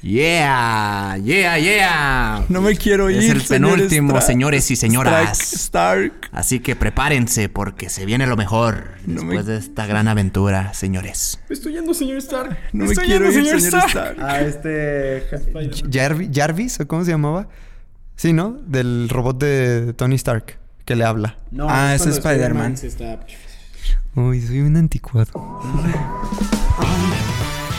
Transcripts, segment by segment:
Yeah, yeah, yeah. No me quiero ir. Es el penúltimo, Stark. señores y señoras. Stark, Stark. Así que prepárense porque se viene lo mejor No me- después de esta gran aventura, señores. Me estoy yendo, señor Stark. No Me me estoy quiero yendo, ir, señor Stark. A este. Jarvi- Jarvis, ¿o cómo se llamaba? Sí, ¿no? Del robot de Tony Stark que le habla. ah, es cuando Spider-Man. se está- Uy, soy un anticuado.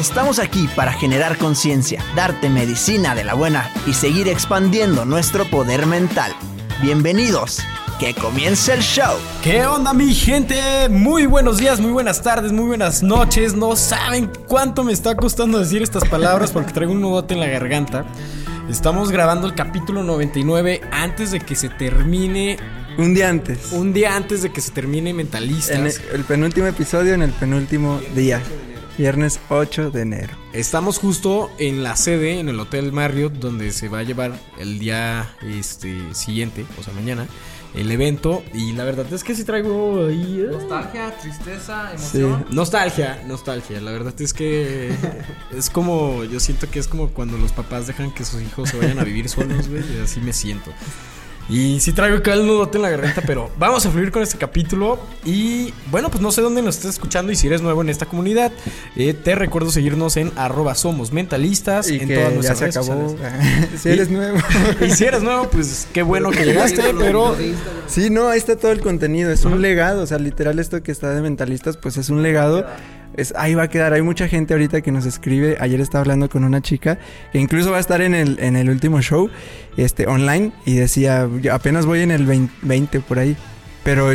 Estamos aquí para generar conciencia, darte medicina de la buena y seguir expandiendo nuestro poder mental. Bienvenidos, que comience el show. ¿Qué onda, mi gente? Muy buenos días, muy buenas tardes, muy buenas noches. No saben cuánto me está costando decir estas palabras porque traigo un nudote en la garganta. Estamos grabando el capítulo 99 antes de que se termine. Un día antes. Un día antes de que se termine Mentalistas. En el, el penúltimo episodio en el penúltimo día. Viernes 8 de enero. Estamos justo en la sede, en el Hotel Marriott, donde se va a llevar el día este, siguiente, o sea, mañana, el evento. Y la verdad es que sí traigo ahí. eh, Nostalgia, tristeza, Sí. Nostalgia, nostalgia. La verdad es que es como, yo siento que es como cuando los papás dejan que sus hijos se vayan a vivir solos, güey. y Así me siento. Y sí traigo acá el nudote en la garganta, pero vamos a fluir con este capítulo. Y bueno, pues no sé dónde nos estés escuchando y si eres nuevo en esta comunidad, eh, te recuerdo seguirnos en arroba somos mentalistas Y en que todas ya nuestras se redes acabó. sociales. si eres nuevo. Y si eres nuevo, pues qué bueno que llegaste, pero Sí, no, ahí está todo el contenido, es un legado, o sea, literal esto que está de mentalistas, pues es un legado. Es, ahí va a quedar, hay mucha gente ahorita que nos escribe, ayer estaba hablando con una chica que incluso va a estar en el, en el último show, este, online, y decía, "Yo apenas voy en el 20, 20 por ahí, pero,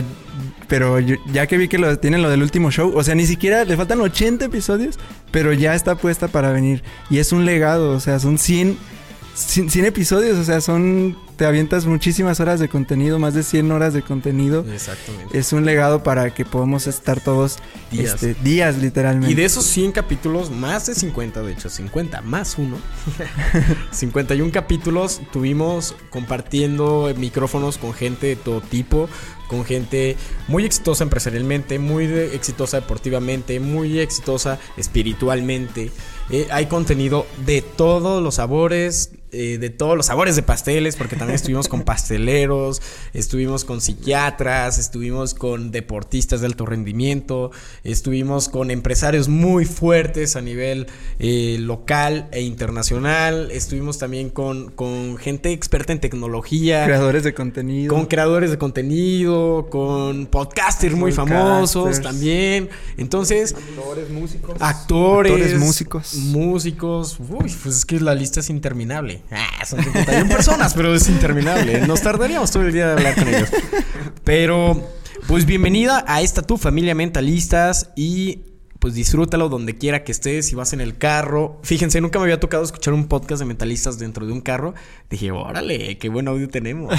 pero ya que vi que lo, tienen lo del último show, o sea, ni siquiera le faltan 80 episodios, pero ya está puesta para venir, y es un legado, o sea, son 100, 100, 100 episodios, o sea, son, te avientas muchísimas horas de contenido, más de 100 horas de contenido. Exactamente. Es un legado para que podamos estar todos Días. este, días literalmente. Y de esos 100 capítulos, más de 50, de hecho, 50 más uno, 51 capítulos tuvimos compartiendo micrófonos con gente de todo tipo, con gente muy exitosa empresarialmente, muy de- exitosa deportivamente, muy exitosa espiritualmente. Eh, hay contenido de todos los sabores, eh, de todos los sabores de pasteles, porque también estuvimos con pasteleros, estuvimos con psiquiatras, estuvimos con deportistas de alto rendimiento, estuvimos con empresarios muy fuertes a nivel eh, local e internacional, estuvimos también con, con gente experta en tecnología. creadores de contenido. Con creadores de contenido, con podcasters muy Podcasters. famosos también. Entonces, actores, músicos. actores, Actores, músicos. músicos. Uy, pues es que la lista es interminable. Ah, son 51 personas, pero es interminable. Nos tardaríamos todo el día de hablar con ellos. Pero, pues bienvenida a esta tu familia mentalistas y pues disfrútalo donde quiera que estés, si vas en el carro. Fíjense, nunca me había tocado escuchar un podcast de mentalistas dentro de un carro. Dije, órale, qué buen audio tenemos.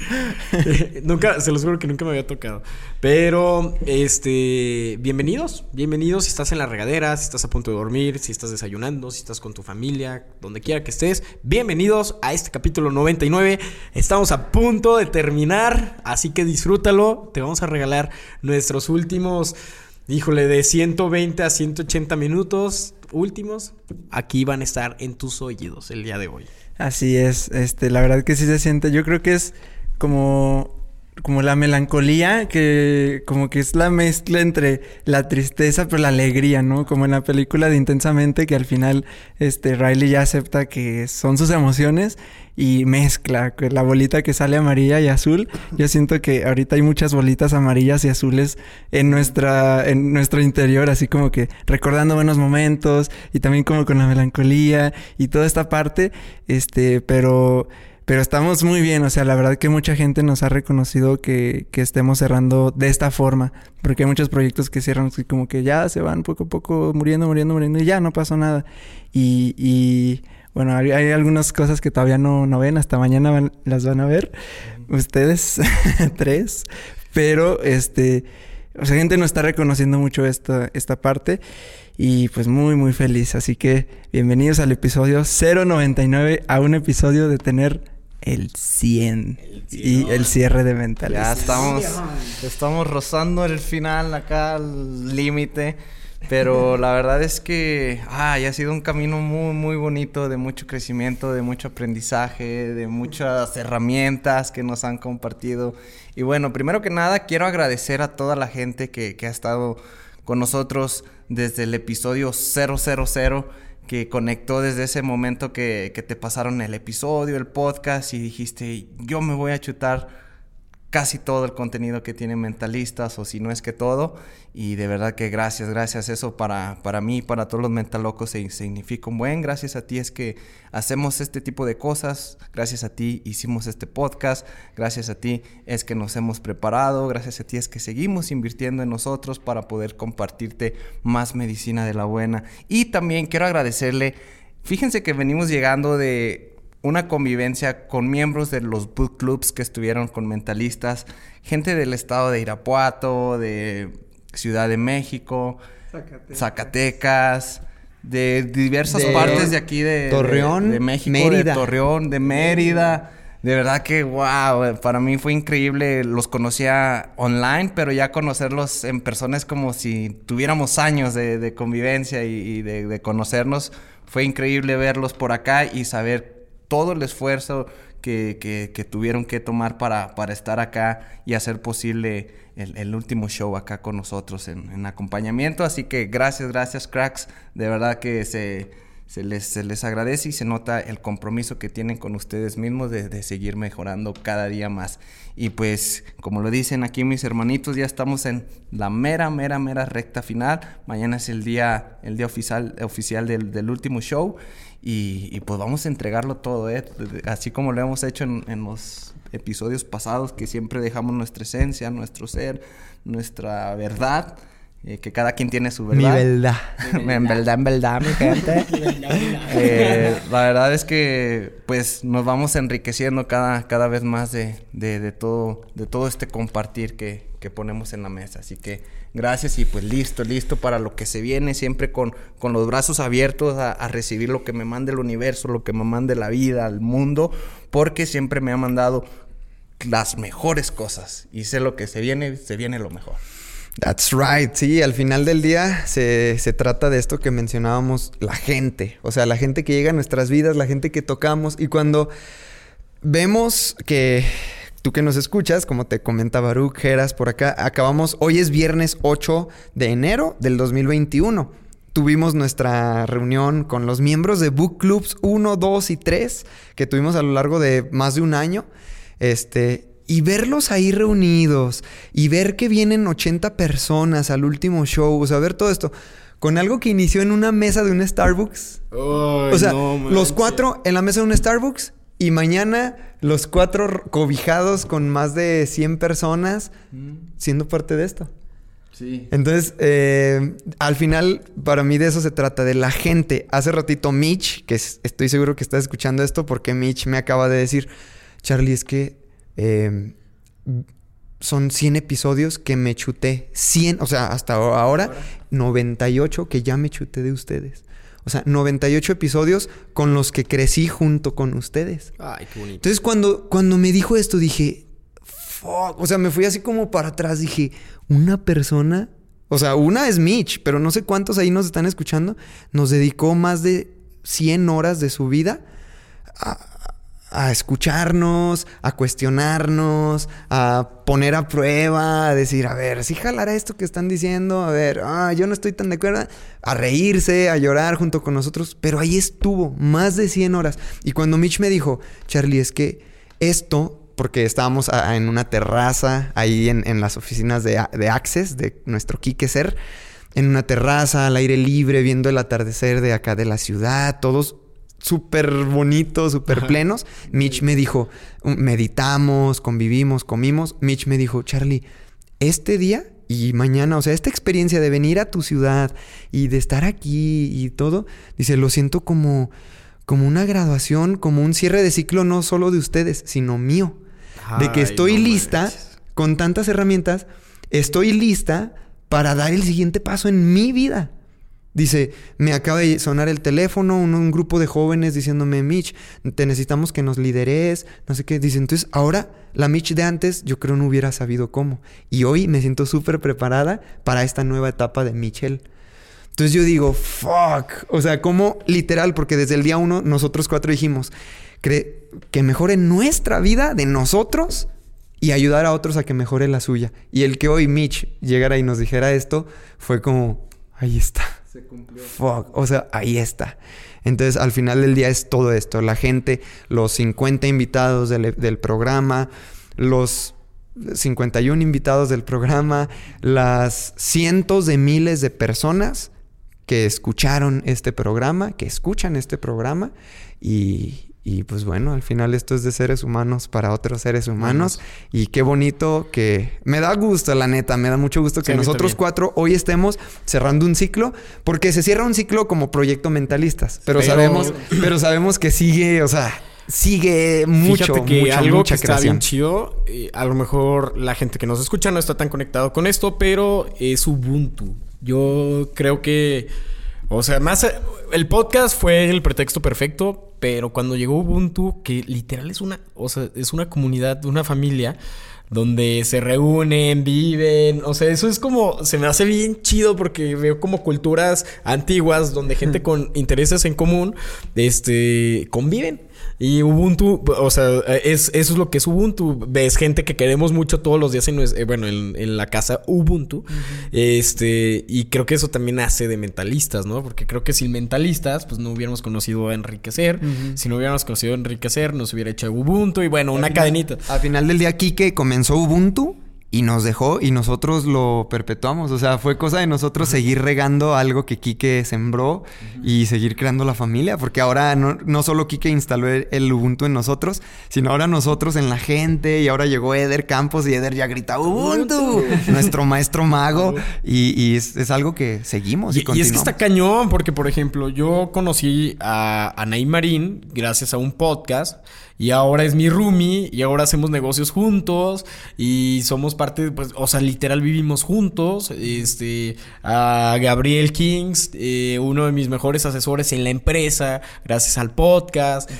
nunca, se los juro que nunca me había tocado. Pero, este, bienvenidos, bienvenidos si estás en la regadera, si estás a punto de dormir, si estás desayunando, si estás con tu familia, donde quiera que estés. Bienvenidos a este capítulo 99. Estamos a punto de terminar, así que disfrútalo. Te vamos a regalar nuestros últimos Híjole, de 120 a 180 minutos últimos, aquí van a estar en tus oídos el día de hoy. Así es, este, la verdad que sí se siente. Yo creo que es como como la melancolía, que como que es la mezcla entre la tristeza pero la alegría, ¿no? Como en la película de Intensamente, que al final este Riley ya acepta que son sus emociones y mezcla la bolita que sale amarilla y azul. Yo siento que ahorita hay muchas bolitas amarillas y azules en nuestra en nuestro interior, así como que recordando buenos momentos y también como con la melancolía y toda esta parte, este, pero pero estamos muy bien, o sea, la verdad que mucha gente nos ha reconocido que, que estemos cerrando de esta forma, porque hay muchos proyectos que cierran así como que ya se van poco a poco muriendo, muriendo, muriendo y ya no pasó nada. Y, y bueno, hay, hay algunas cosas que todavía no, no ven, hasta mañana van- las van a ver ustedes tres, pero este, o sea, gente nos está reconociendo mucho esta, esta parte y pues muy, muy feliz. Así que bienvenidos al episodio 099, a un episodio de tener el 100 y el cierre de Ya mentalistas. estamos, estamos rozando el final acá, el límite. Pero la verdad es que ha sido un camino muy, muy bonito, de mucho crecimiento, de mucho aprendizaje, de muchas herramientas que nos han compartido. Y bueno, primero que nada, quiero agradecer a toda la gente que, que ha estado con nosotros desde el episodio 000 que conectó desde ese momento que, que te pasaron el episodio, el podcast y dijiste, yo me voy a chutar casi todo el contenido que tienen mentalistas o si no es que todo. Y de verdad que gracias, gracias. Eso para, para mí, para todos los mentalocos se- significa un buen, gracias a ti es que hacemos este tipo de cosas, gracias a ti hicimos este podcast, gracias a ti es que nos hemos preparado, gracias a ti es que seguimos invirtiendo en nosotros para poder compartirte más medicina de la buena. Y también quiero agradecerle, fíjense que venimos llegando de una convivencia con miembros de los book clubs que estuvieron con mentalistas, gente del estado de Irapuato, de Ciudad de México, Zacatecas, de diversas De partes de aquí de, de- Torreón, de, México, Mérida. de Torreón, de Mérida. De verdad que, wow, para mí fue increíble. Los conocía online, pero ya conocerlos en persona es como si tuviéramos años de, de convivencia y, y de, de conocernos. Fue increíble verlos por acá y saber todo el esfuerzo que, que- tuvieron que tomar para, para estar acá y hacer posible el, el último show acá con nosotros en, en acompañamiento. Así que gracias, gracias, cracks. De verdad que se, se les, se les agradece y se nota el compromiso que tienen con ustedes mismos de, de seguir mejorando cada día más. Y pues, como lo dicen aquí mis hermanitos, ya estamos en la mera, mera, mera recta final. Mañana es el día, el día oficial, oficial del, del último show. Y, y pues vamos a entregarlo todo, ¿eh? Así como lo hemos hecho en, en los episodios pasados, que siempre dejamos nuestra esencia, nuestro ser, nuestra verdad. eh, que cada quien tiene su Mi verdad. verdad. en verdad, en verdad, mi gente. Eh, la verdad es que pues nos vamos enriqueciendo cada, cada vez más de, de- de todo, de todo este compartir que, que ponemos en la mesa. Así que gracias y pues listo, listo para lo que se viene, siempre con, con los brazos abiertos a, recibir lo que me mande el universo, lo que me mande la vida, el mundo, porque siempre me ha mandado las mejores cosas y sé lo que se viene, se viene lo mejor. That's right, sí, al final del día se, se trata de esto que mencionábamos, la gente, o sea, la gente que llega a nuestras vidas, la gente que tocamos y cuando vemos que tú que nos escuchas, como te comenta Baruch, Geras, por acá, acabamos, hoy es viernes 8 de enero del 2021. Tuvimos nuestra reunión con los miembros de Book Clubs 1, 2 y 3 que tuvimos a lo largo de más de un año. Este, y verlos ahí reunidos y ver que vienen 80 personas al último show, o sea, ver todo esto con algo que inició en una mesa de un Starbucks. o sea, los cuatro en la mesa de un Starbucks y mañana los cuatro cobijados con más de 100 personas siendo parte de esto. Sí. Entonces, eh, al final, para mí de eso se trata, de la gente. Hace ratito Mitch, que es- estoy seguro que estás escuchando esto porque Mitch me acaba de decir, Charlie, es que eh, son 100 episodios que me chuté. 100, o sea, hasta ahora, 98 que ya me chuté de ustedes. O sea, 98 episodios con los que crecí junto con ustedes. Ay, qué bonito. Entonces, cuando, cuando me dijo esto, dije, fuck. O sea, me fui así como para atrás. Dije, una persona O sea, una es Mitch, pero no sé cuántos ahí nos están escuchando. Nos dedicó más de 100 horas de su vida a, a escucharnos, a cuestionarnos, a poner a prueba, a decir, a ver, si jalará esto que están diciendo, a ver, ah, yo no estoy tan de acuerdo, a reírse, a llorar junto con nosotros, pero ahí estuvo, más de 100 horas. Y cuando Mitch me dijo, Charlie, es que esto porque estábamos en una terraza ahí en, en las oficinas de, de Access, de nuestro Quique Ser, en una terraza al aire libre, viendo el atardecer de acá de la ciudad, todos súper bonitos, súper plenos. Mitch me dijo, meditamos, convivimos, comimos. Mitch me dijo, Charlie, este día y mañana, o sea, esta experiencia de venir a tu ciudad y de estar aquí y todo, dice, lo siento como, como una graduación, como un cierre de ciclo no solo de ustedes, sino mío. de que estoy no lista con tantas herramientas, estoy lista para dar el siguiente paso en mi vida. Dice, me acaba de sonar el teléfono, un, grupo de jóvenes diciéndome, Mitch, te necesitamos que nos lideres, no sé qué. Dice, entonces ahora la Mitch de antes yo creo no hubiera sabido cómo. Y hoy me siento súper preparada para esta nueva etapa de Michelle. Entonces yo digo, fuck. O sea, como literal, porque desde el día uno nosotros cuatro dijimos, cre- que mejore nuestra vida de nosotros y ayudar a otros a que mejore la suya. Y el que hoy Mitch llegara y nos dijera esto fue como, ahí está. Se cumplió. Fuck, o sea, ahí está. Entonces, al final del día es todo esto. La gente, los 50 invitados del, del programa, los 51 invitados del programa, las cientos de miles de personas que escucharon este programa, que escuchan este programa y, y pues bueno, al final esto es de seres humanos para otros seres humanos y qué bonito que me da gusto, la neta, me da mucho gusto que nosotros cuatro hoy estemos cerrando un ciclo, porque se cierra un ciclo como proyecto mentalistas, pero, Pero- sabemos, pero sabemos que sigue, o sea, sigue mucho, Fíjate que mucho, algo mucha que está creación. bien chido, eh, a lo mejor la gente que nos escucha no está tan conectado con esto, pero es Ubuntu. Yo creo que, o sea, más el podcast fue el pretexto perfecto, pero cuando llegó Ubuntu, que literal es una, o sea, es una comunidad, una familia donde se reúnen, viven, o sea, eso es como, se me hace bien chido porque veo como culturas antiguas donde gente con intereses en común, este, conviven. Y Ubuntu, o sea, es, eso es lo que es Ubuntu. Ves gente que queremos mucho todos los días en, eh, bueno, en, en la casa Ubuntu. Este, y creo que eso también hace de mentalistas, ¿no? Porque creo que sin mentalistas, pues no hubiéramos conocido a Enriquecer. Si no hubiéramos conocido a Enriquecer, nos hubiera hecho Ubuntu y bueno, una cadenita. Al final del día, Kike comenzó Ubuntu y nos dejó y nosotros lo perpetuamos. O sea, fue cosa de nosotros seguir regando algo que Kike sembró y seguir creando la familia. Porque ahora no, no solo Kike instaló el, Ubuntu en nosotros, sino ahora nosotros en la gente. Y ahora llegó Eder Campos y Eder ya grita Ubuntu, nuestro maestro mago. Y, y es, es algo que seguimos y, Y, y es que está cañón, porque por ejemplo, yo conocí a Anaí Marín gracias a un podcast. Y ahora es mi roomie. Y ahora hacemos negocios juntos. Y somos parte, pues, o sea, literal vivimos juntos. Este, a Gabriel Kings, eh, uno de mis mejores asesores en la empresa, gracias al podcast.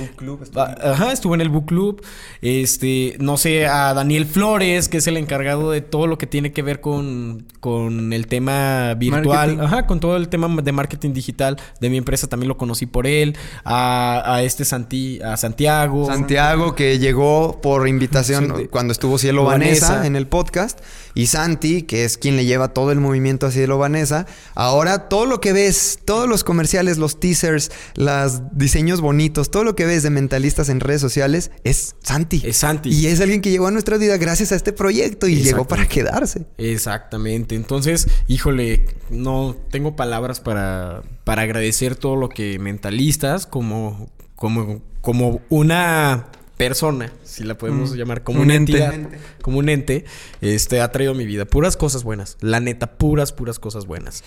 Ah, Ajá, estuvo en el book club. Este, no sé, a Daniel Flores, que es el encargado de todo lo que tiene que ver con, con el tema virtual. Marketing. Ajá, con todo el tema de marketing digital de mi empresa también lo conocí por él. A, a este Santi, a Santiago. Santiago que llegó por invitación Sí, cuando estuvo Cielo Vanessa. Vanessa en el podcast y Santi que es quien le lleva todo el movimiento a Cielo Vanessa ahora todo lo que ves todos los comerciales los teasers los diseños bonitos todo lo que ves de mentalistas en redes sociales es Santi Es Santi. y es alguien que llegó a nuestra vida gracias a este proyecto y llegó para quedarse Exactamente. Entonces, híjole, no tengo palabras para, para agradecer todo lo que mentalistas como, como, como una persona, si la podemos Mm. llamar como Un una ente. entidad, como un ente, este ha traído a mi vida puras cosas buenas. La neta, puras, puras cosas buenas.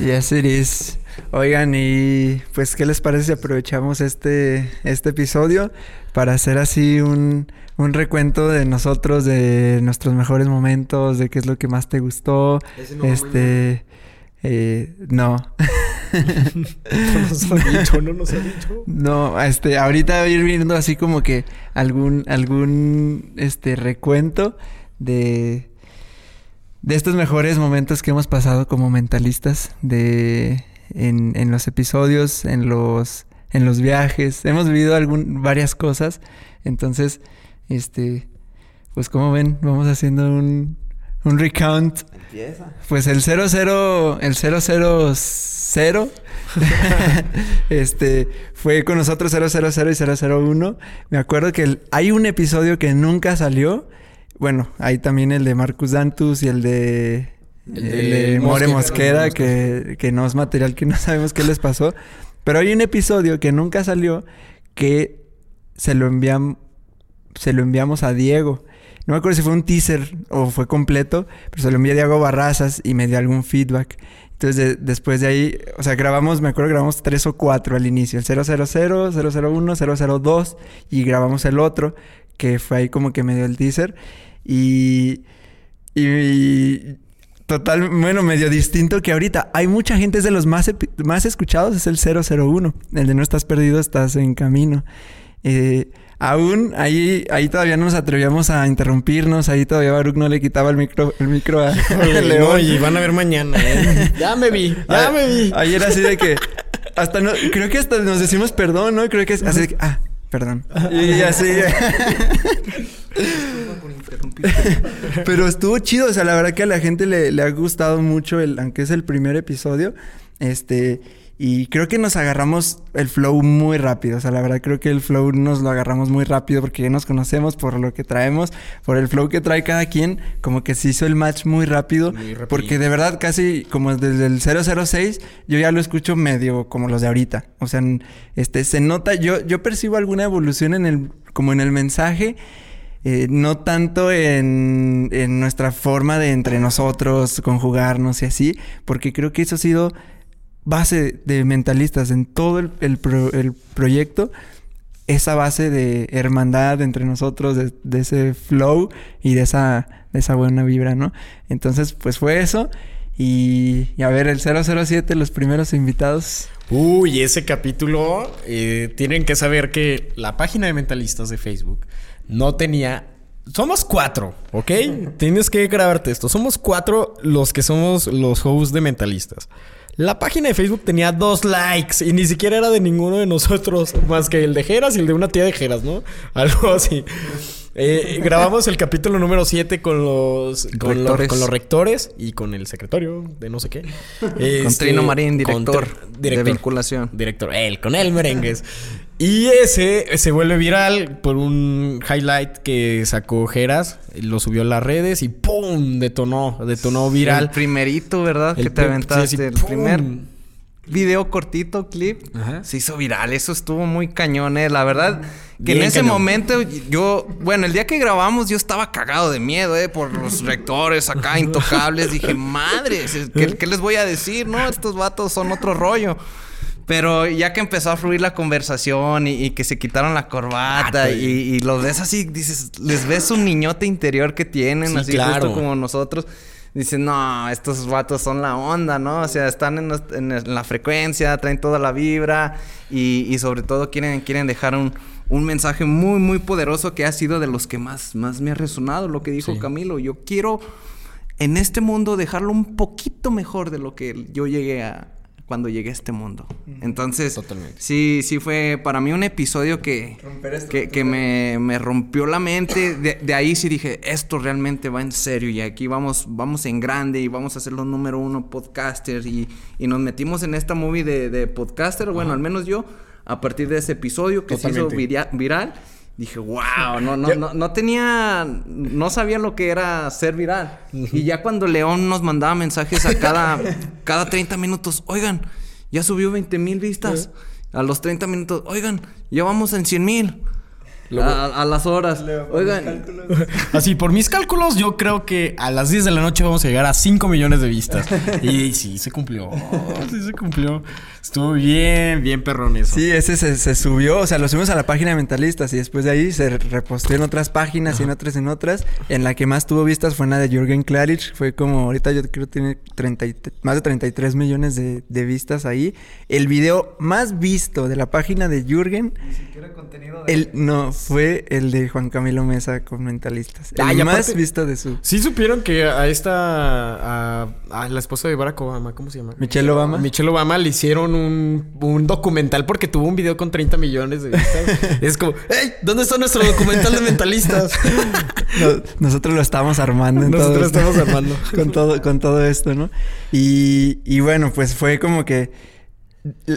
Yes, it is. Oigan, y pues, ¿qué les parece si aprovechamos este, este episodio para hacer así un, un recuento de nosotros, de nuestros mejores momentos, de qué es lo que más te gustó? este. eh, no. No nos ha dicho, no nos ha dicho. No, este, ahorita voy a ir viendo así como que algún, algún, este, recuento de, de estos mejores momentos que hemos pasado como mentalistas de en, en los episodios, en los en los viajes, hemos vivido algún, varias cosas, entonces, este, pues como ven, vamos haciendo un, un recount. Empieza. Pues el 00, el 000 este fue con nosotros 000 y 001. Me acuerdo que el- hay un episodio que nunca salió. Bueno, hay también el de Marcus Dantus y el de El el de de, More Mosquera. que, que no es material que no sabemos qué les pasó. Pero hay un episodio que nunca salió que se lo enviamos se lo enviamos a Diego. No me acuerdo si fue un teaser o fue completo, pero se lo envié a Diego Barrazas y me dio algún feedback. Entonces, de- después de ahí, o sea, grabamos, me acuerdo, grabamos tres o cuatro al inicio: el 000, 001, 002 y grabamos el otro, que fue ahí como que me dio el teaser. Y. Y. Total, bueno, medio distinto que ahorita. Hay mucha gente, es de los más, más escuchados, es el 001. El de no estás perdido, estás en camino. Eh, aún ahí, ahí todavía no nos atrevíamos a interrumpirnos. Ahí todavía Baruch no le quitaba el micro, el micro a, Oye, León. no, y van a ver mañana. ¿eh? ya me vi, ya me vi. Ayer así de que hasta no, creo que hasta nos decimos perdón, ¿no? Creo que es así de que, ah, perdón. Y así. Pero estuvo chido, o sea, la verdad que a la gente le, le ha gustado mucho el, aunque es el primer episodio, este, y creo que nos agarramos el flow muy rápido, o sea, la verdad creo que el flow nos lo agarramos muy rápido porque ya nos conocemos por lo que traemos, por el flow que trae cada quien, como que se hizo el match muy rápido, Muy porque de verdad casi como desde el 006 yo ya lo escucho medio como los de ahorita, o sea, este, se nota, yo, yo percibo alguna evolución en el, como en el mensaje, eh, no tanto en, en nuestra forma de entre nosotros conjugarnos y así, porque creo que eso ha sido base de mentalistas en todo el, el pro- el proyecto, esa base de hermandad entre nosotros, de, de ese flow y de esa, de esa buena vibra, ¿no? Entonces, pues fue eso. Y, y a ver, el 007, los primeros invitados. Uy, ese capítulo, eh, tienen que saber que la página de Mentalistas de Facebook no tenía... Somos cuatro, ¿ok? Tienes que grabarte esto. Somos cuatro los que somos los hosts de Mentalistas. La página de Facebook tenía dos likes y ni siquiera era de ninguno de nosotros, más que el de Jeras y el de una tía de Jeras, ¿no? Algo así. Eh, grabamos el capítulo número 7 con los, con, los, Rectores. con los rectores y con el secretario de no sé qué. Con Este, Trino Marín, con director, Tr- de vinculación. Director, él, con él merengues. Y ese se vuelve viral por un highlight que sacó Jeras, lo subió a las redes y ¡pum! detonó, detonó El viral. primerito, ¿verdad? El que te aventaste. sí, sí, el ¡pum! primer video cortito, clip. Ajá. Se hizo viral. Eso estuvo muy cañón, eh. La verdad, que Bien en ese cañón. momento yo... Bueno, el día que grabamos yo estaba cagado de miedo, eh. Por los rectores acá intocables. Dije, madre, ¿qué, qué les voy a decir? No, estos vatos son otro rollo. Pero ya que empezó a fluir la conversación y, y que se quitaron la corbata Ah, y, y los ves así, dices, les ves un niñote interior que tienen, Sí, así claro. justo como nosotros. Dicen, no, estos vatos son la onda, ¿no? O sea, están en, nuest- en- en la frecuencia, traen toda la vibra y, y sobre todo quieren, quieren dejar un, un mensaje muy, muy poderoso que ha sido de los que más, más me ha resonado, lo que dijo Sí. Camilo. Yo quiero en este mundo dejarlo un poquito mejor de lo que yo llegué a cuando llegué a este mundo. Entonces, Totalmente. sí, sí fue para mí un episodio que, que, que me, me rompió la mente. De, de ahí sí dije, esto realmente va en serio y aquí vamos, vamos en grande y vamos a ser los número uno podcasters y, y nos metimos en esta movie de, de podcaster, bueno, al menos yo, a partir de ese episodio que se hizo viral. Dije, wow, no, no, no, no tenía, no sabía lo que era ser viral. Y ya cuando León nos mandaba mensajes a cada, cada 30 minutos, oigan, ya subió 20 mil vistas. A los 30 minutos, oigan, ya vamos en 100 mil. A, a las horas. Oigan, Así, por mis cálculos, yo creo que a las 10 de la noche vamos a llegar a 5 millones de vistas. Y sí, se cumplió. Sí, se cumplió. Estuvo bien, bien perrón eso. Sí, ese se, se subió, o sea, lo subimos a la página de Mentalistas y después de ahí se reposteó en otras páginas y en otras en otras. En la que más tuvo vistas fue en la de Jürgen Klarich, fue como ahorita yo creo que tiene 30 y- más de 33 millones de, de vistas ahí. El video más visto de la página de Jürgen, el, no, fue el de Juan Camilo Mesa con Mentalistas. El Ah, y más aparte- visto de su... Sí supieron que a esta... A, a la esposa de Barack Obama, ¿cómo se llama? Michelle Obama. Michelle Obama le hicieron un, un documental porque tuvo un video con 30 millones de vistas. es como, ¡Ey! ¿Dónde está nuestro documental de mentalistas? No- nosotros lo estamos armando. En todo Nosotros esto. estamos armando. con, todo, con todo esto, ¿no? Y, y bueno, pues fue como que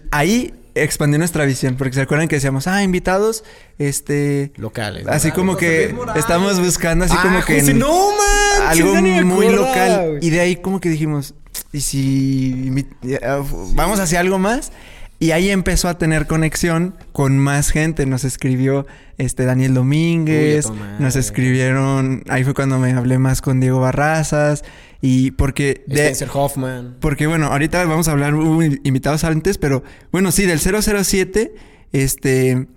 ahí expandió nuestra visión, porque se acuerdan que decíamos, ah, invitados, este... Locales. Así como que estamos buscando así Ah, como que... José, en- no manches, algo muy local. Y de ahí como que dijimos, ¿y si ya, vamos hacia algo más? Y ahí empezó a tener conexión con más gente. Nos escribió este Daniel Domínguez, Uy, nos escribieron, ahí fue cuando me hablé más con Diego Barrazas y porque de, Spencer Hoffman. porque bueno, ahorita vamos a hablar hubo invitados antes, pero bueno, sí, del 007 este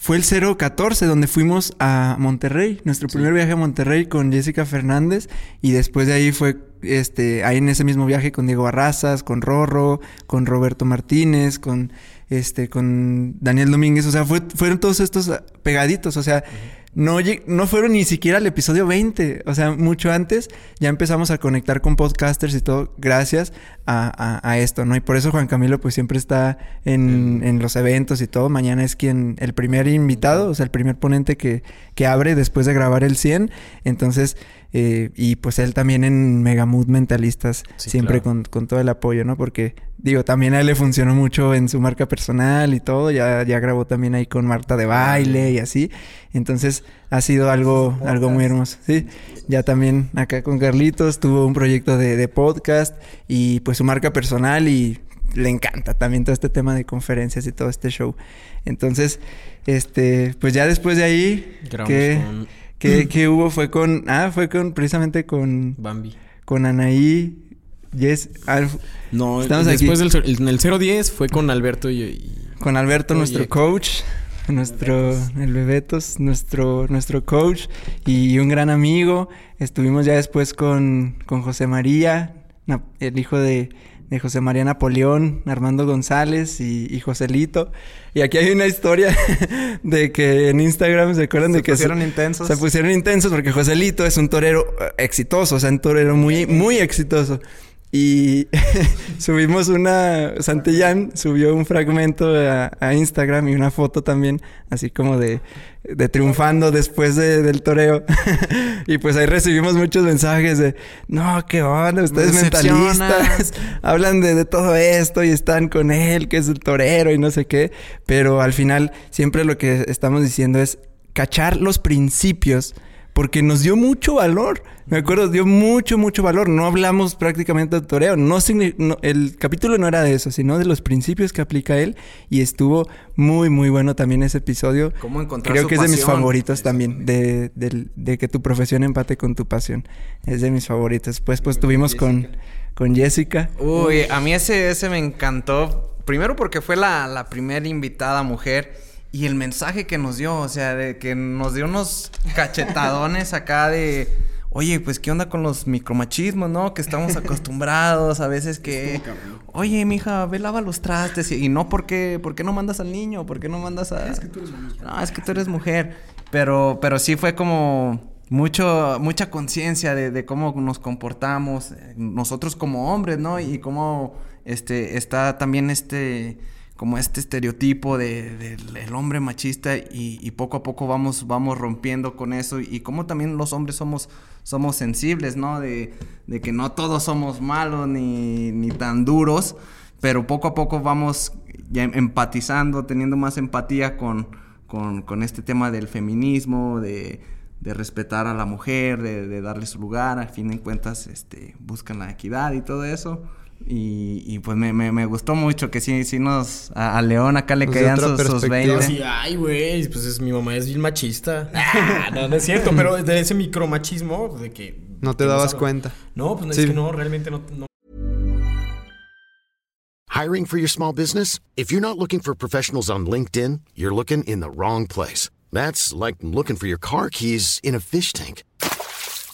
fue el 014 donde fuimos a Monterrey, nuestro primer viaje a Monterrey con Jessica Fernández y después de ahí fue este ahí en ese mismo viaje con Diego Barrazas, con Rorro, con Roberto Martínez, con este con Daniel Domínguez, o sea, fue- fueron todos estos ah, pegaditos, o sea, no fueron ni siquiera al episodio 20. O sea, mucho antes ya empezamos a conectar con podcasters y todo gracias a, a- a esto, ¿no? Y por eso Juan Camilo pues siempre está en, en los eventos y todo. Mañana es quien, el primer invitado, o sea, el primer ponente que, que abre después de grabar el 100. Entonces, eh, y pues él también en Megamood Mentalistas, Sí, siempre claro. con, con todo el apoyo, ¿no? Porque, digo, también a él le funcionó mucho en su marca personal y todo. Ya, ya grabó también ahí con Marta de baile y así. Entonces, ha sido algo, algo muy hermoso. Sí, ya también acá con Carlitos tuvo un proyecto de, de podcast y pues su marca personal y le encanta también todo este tema de conferencias y todo este show. Entonces, este, pues ya después de ahí, ¿qué, con- qué- qué hubo? Fue con, ah, fue con, precisamente con, Bambi. con Anaí, Yes, Alf- No, Estamos después aquí. del en el 010 fue con Alberto y, y- con Alberto, Oye. nuestro coach, nuestro, el Bebetos, nuestro, nuestro coach y un gran amigo. Estuvimos ya después con, con José María, el hijo de, de José María Napoleón, Armando González y, y Joselito. Y aquí hay una historia de que en Instagram se acuerdan Se de que pusieron intensos. Se pusieron intensos porque Joselito es un torero eh, exitoso, o sea, un torero muy, muy exitoso. Y subimos una. Santillán subió un fragmento a, a Instagram y una foto también, así como de, de triunfando después de- del toreo. y pues ahí recibimos muchos mensajes de: No, qué onda, ustedes decepciona". mentalistas hablan de, de todo esto y están con él, que es el torero y no sé qué. Pero al final, siempre lo que estamos diciendo es cachar los principios porque nos dio mucho valor. Me acuerdo, dio mucho, mucho valor. No hablamos prácticamente de toreo. No, el capítulo no era de eso, sino de los principios que aplica él. Y estuvo muy, muy bueno también ese episodio. Cómo encontrar Creo su que es de mis favoritos también, de, del- de que tu profesión empate con tu pasión. Es de mis favoritos. Después, pues, tuvimos con, con Jessica. Uy, a mí ese, ese me encantó. Primero porque fue la, la primera invitada mujer. Y el mensaje que nos dio, o sea, de que nos dio unos cachetadones acá de... Oye, pues qué onda con los micromachismos, ¿no? Que estamos acostumbrados a veces que... Oye, mija, ve, lava los trastes. Y, y no, ¿por qué, ¿por qué no mandas al niño? ¿Por qué no mandas a...? Es que tú eres mujer. No, es que tú eres mujer. Pero, pero sí fue como mucho, mucha conciencia de, de cómo nos comportamos eh, nosotros como hombres, ¿no? Y cómo este, está también este, como este estereotipo de, el hombre machista y, poco a poco vamos, vamos rompiendo con eso y cómo también los hombres somos, somos sensibles, ¿no? De, de que no todos somos malos ni, ni tan duros, pero poco a poco vamos ya empatizando, teniendo más empatía con, con, este tema del feminismo, de, de respetar a la mujer, de, de darle su lugar, a fin de cuentas este, buscan la equidad y todo eso. Y, y pues me, me, me gustó mucho que sí, sí nos... A, a León acá le Pues caían sus, sus perspectiva. 20. Sí, ay, güey, pues es, mi mamá es bien machista. Ah, no, no es cierto, pero de ese micromachismo, de que... No te que dabas cuenta. No, pues no, Sí. es que no, realmente no, no Hiring for your small business? If you're not looking for professionals on LinkedIn, you're looking in the wrong place. That's like looking for your car keys in a fish tank.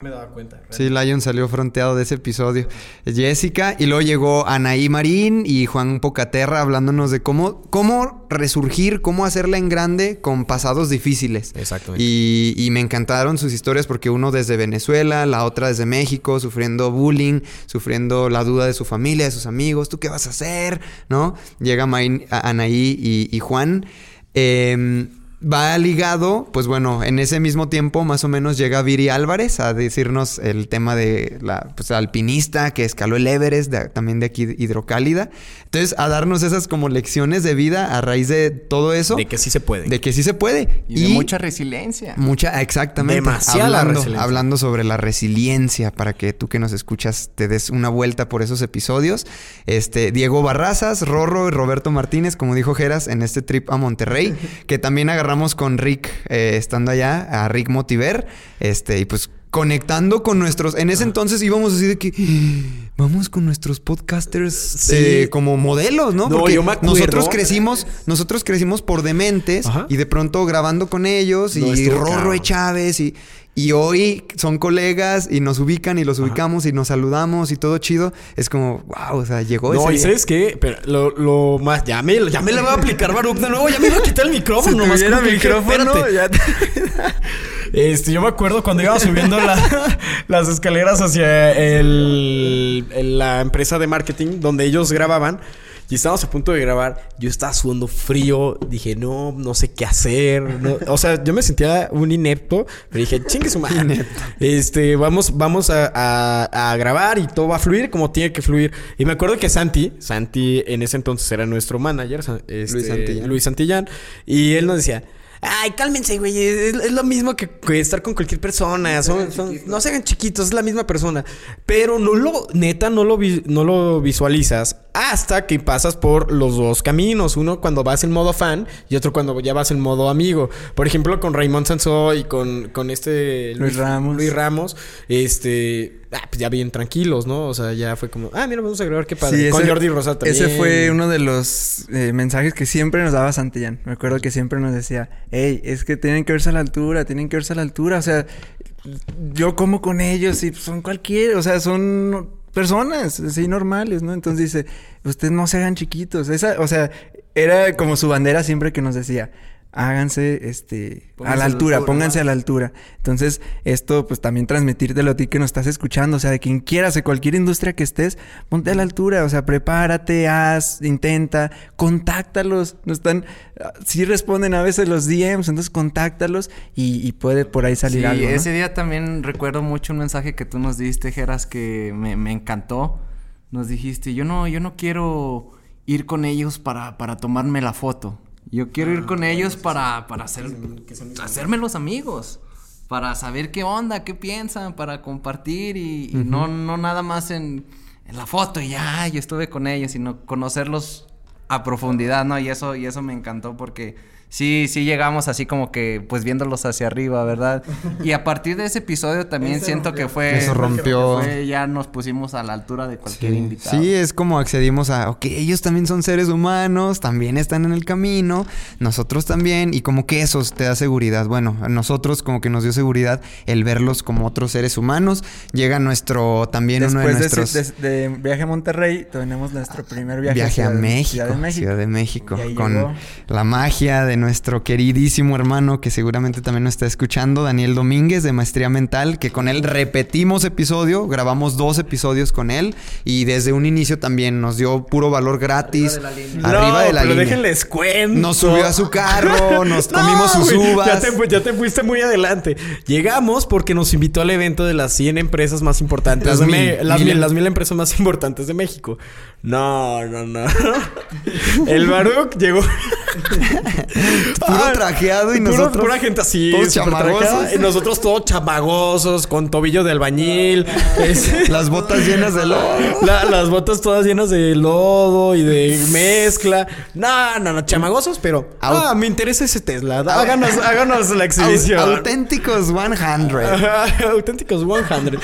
Me daba cuenta. Sí, Lion salió fronteado de ese episodio. Jessica, y luego llegó Anaí Marín y Juan Pocaterra hablándonos de cómo, cómo resurgir, cómo hacerla en grande con pasados difíciles. Exactamente. Y, y me encantaron sus historias porque uno desde Venezuela, la otra desde México, sufriendo bullying, sufriendo la duda de su familia, de sus amigos, ¿tú qué vas a hacer? ¿No? Llega Maín- Anaí y, y Juan. Em, Va ligado, pues bueno, en ese mismo tiempo más o menos llega Viri Álvarez a decirnos el tema de la pues, alpinista que escaló el Everest, de- también de aquí hidrocálida. Entonces, a darnos esas como lecciones de vida a raíz de todo eso. De que sí se puede. De que sí se puede. Y, de mucha resiliencia. Mucha, exactamente. Demasiada hablando, resiliencia. hablando sobre la resiliencia para que tú que nos escuchas te des una vuelta por esos episodios. Este, Diego Barrazas, Rorro y Roberto Martínez, como dijo Geras, en este trip a Monterrey, que también agarramos con Rick eh, estando allá, a Rick Motiver, este, y pues conectando con nuestros. En ese entonces íbamos así de que "Ah, vamos con nuestros podcasters Sí. eh, como modelos, ¿no? No, yo me nosotros crecimos, nosotros crecimos por dementes Ajá. y de pronto grabando con ellos No, y Rorro y Chávez y, y hoy son colegas y nos ubican y los ubicamos y nos saludamos y todo chido. Es como, wow, o sea, llegó No, ese y. ¿sabes qué? Pero lo, lo más... Ya me, ya me la voy a aplicar Baruch de nuevo. Ya me iba a quitar el micrófono. Si que dije, micrófono, espérate. ya te- Este, yo me acuerdo cuando iba subiendo la- las escaleras hacia el, el- la empresa de marketing donde ellos grababan. Y estábamos a punto de grabar. Yo estaba sudando frío. Dije, no, no sé qué hacer. no- O sea, yo me sentía un inepto. Pero dije, chingue su madre. Este, vamos, vamos a, a- a grabar y todo va a fluir como tiene que fluir. Y me acuerdo que Santi, Santi en ese entonces era nuestro manager, este, Luis Santillán. Luis Santillán. Y él nos decía, ay, cálmense, güey. Es, es lo mismo que, que estar con cualquier persona. Son- son- no se hagan chiquitos, es la misma persona. Pero no lo, neta, no lo, vi- no lo visualizas hasta que pasas por los dos caminos. Uno cuando vas en modo fan y otro cuando ya vas en modo amigo. Por ejemplo, con Raymond Sansó y con, con este Luis Ramos. Luis Ramos, este, ah, pues ya bien tranquilos, ¿no? O sea, ya fue como, ah, mira, vamos a grabar, qué padre. Sí, con ese- Jordi Rosado también. Ese fue uno de los eh, mensajes que siempre nos daba Santillán. Me acuerdo que siempre nos decía, hey, es que tienen que verse a la altura, tienen que verse a la altura. O sea, yo como con ellos y son cualquiera, o sea, son personas así normales, ¿no? Entonces dice, ustedes no se hagan chiquitos. Esa, o sea, era como su bandera siempre que nos decía. Háganse este a Pónganse a la altura, altura, pónganse a la altura. Entonces, esto pues también transmitírtelo a ti que nos estás escuchando, o sea, de quien quieras, de cualquier industria que estés, ponte a la altura, o sea, prepárate, haz, intenta, contáctalos. No están, sí responden a veces los DMs, entonces contáctalos y, y puede por ahí salir sí, algo. ¿no? ese día también recuerdo mucho un mensaje que tú nos diste, Geras, que me, me encantó. Nos dijiste, yo no, yo no quiero ir con ellos para, para tomarme la foto. Yo quiero ir con ellos para, para hacer, hacerme los amigos. Para saber qué onda, qué piensan, para compartir y, y no, no nada más en, en la foto y ya, yo estuve con ellos, sino conocerlos a profundidad, ¿no? Y eso, y eso me encantó porque sí, sí llegamos así como que, pues viéndolos hacia arriba, ¿verdad? Y a partir de ese episodio también siento que fue... Eso rompió. que fue- ya nos pusimos a la altura de cualquier invitado. Sí, es como accedimos a, ok, ellos también son seres humanos, también están en el camino, nosotros también, y como que eso te da seguridad. Bueno, a nosotros como que nos dio seguridad el verlos como otros seres humanos. Llega nuestro, también uno de nuestros... de- de viaje a Monterrey, tenemos nuestro primer viaje, Viaje, a México, Ciudad de México. Ciudad de México, con llegó. la magia de nuestro queridísimo hermano que seguramente también nos está escuchando, Daniel Domínguez de Maestría Mental, que con él repetimos episodio, grabamos dos episodios con él y desde un inicio también nos dio puro valor gratis, arriba de la pero línea. déjenles cuento. Nos subió a su carro, nos comimos sus uvas. Ya te, fu- ya te fuiste muy adelante. Llegamos porque nos invitó al evento de las 100 empresas más importantes. Las de mil, Me- las, mil. mil, las mil empresas más importantes de México. No, no, no. El Baruch llegó. Puro trajeado y Puro- nosotros. Pura gente así, todos chamagosos. Y nosotros todos chamagosos, con tobillo de albañil. es- Las botas llenas de lodo. La- las botas todas llenas de lodo y de mezcla. No, no, no, chamagosos, pero. Ah, me interesa ese Tesla. Háganos, háganos la exhibición. Au- auténticos 100. Ajá, Auténticos 100.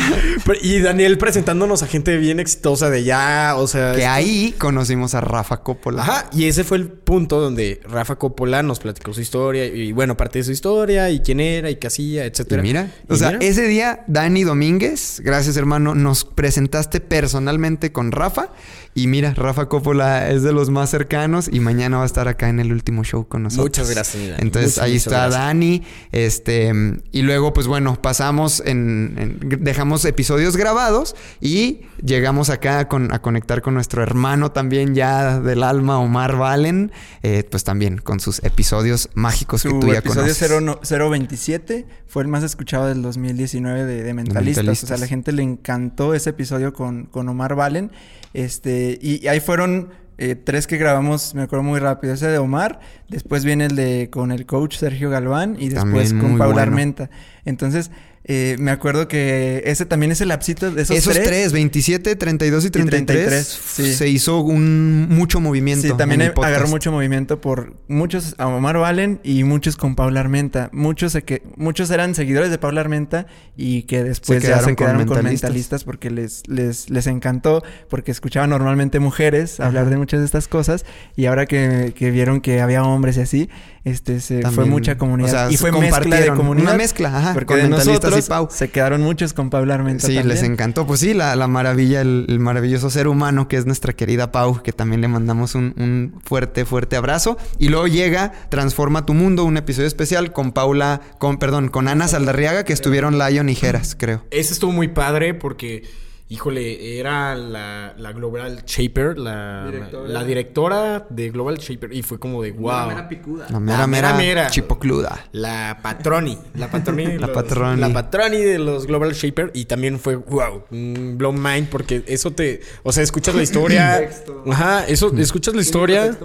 Pero- y Daniel presentándonos a gente bien exitosa de ya, o sea. Que ahí conocimos a Rafa Coppola. Ajá, y ese fue el punto donde Rafa Coppola nos platicó su historia y bueno, parte de su historia y quién era y qué hacía, Y etcétera. mira, Y o sea, mira. ese día Dani Domínguez, gracias hermano, nos presentaste personalmente con Rafa y mira, Rafa Coppola es de los más cercanos y mañana va a estar acá en el último show con nosotros. Muchas gracias, Dani. Entonces Muchas, ahí muchas está gracias. Dani, este y luego pues bueno, pasamos en, en- dejamos episodios grabados y llegamos acá con, a conectar con nuestro hermano también ya del alma Omar Valen, eh, pues también con sus episodios mágicos que Su tú ya episodio conoces. 0, no- 027 fue el más escuchado del 2019 de, de Mentalistas. O sea, a la gente le encantó ese episodio con, con Omar Valen. Este, y ahí fueron eh, tres que grabamos, me acuerdo muy rápido. Ese de Omar, después viene el de con el coach Sergio Galván y después También con Paula bueno. Armenta. Entonces, eh, me acuerdo que ese también es el lapsito de esos, Esos, tres. tres, 27, 32 y 33, 33, sí. se hizo un mucho movimiento. Sí, también agarró mucho movimiento por muchos a Omar Valen y muchos con Paula Armenta. Muchos se que muchos eran seguidores de Paula Armenta y que después ya quedaron se con quedaron con mentalistas. mentalistas porque les, les, les encantó, porque escuchaban normalmente mujeres hablar de muchas de estas cosas y ahora que, que vieron que había hombres y así, este se fue mucha comunidad o sea, y fue mezcla de comunidad. una mezcla, ajá, porque de mentalistas y nosotros Pau. se quedaron muchos con Paula Armenta Sí, también. les encantó. Pues sí, la, la maravilla, el, el maravilloso ser humano que es nuestra querida Pau, que también le mandamos un, un fuerte, fuerte abrazo. Y luego llega Transforma tu Mundo, un episodio especial con Paula, con, perdón, con Ana Saldarriaga, que estuvieron Lion y Jeras, creo. Ese estuvo muy padre porque, híjole, era la, la Global Shaper, la Directora. la directora de Global Shaper. Y fue como de wow. picuda. La mera, mera, mera. chipocluda. La patroni. La patroni. de La los- patroni. La patroni de los Global Shaper. Y también fue, wow, blow mind. Porque eso te. O sea, escuchas la historia. Ajá, eso, escuchas la historia.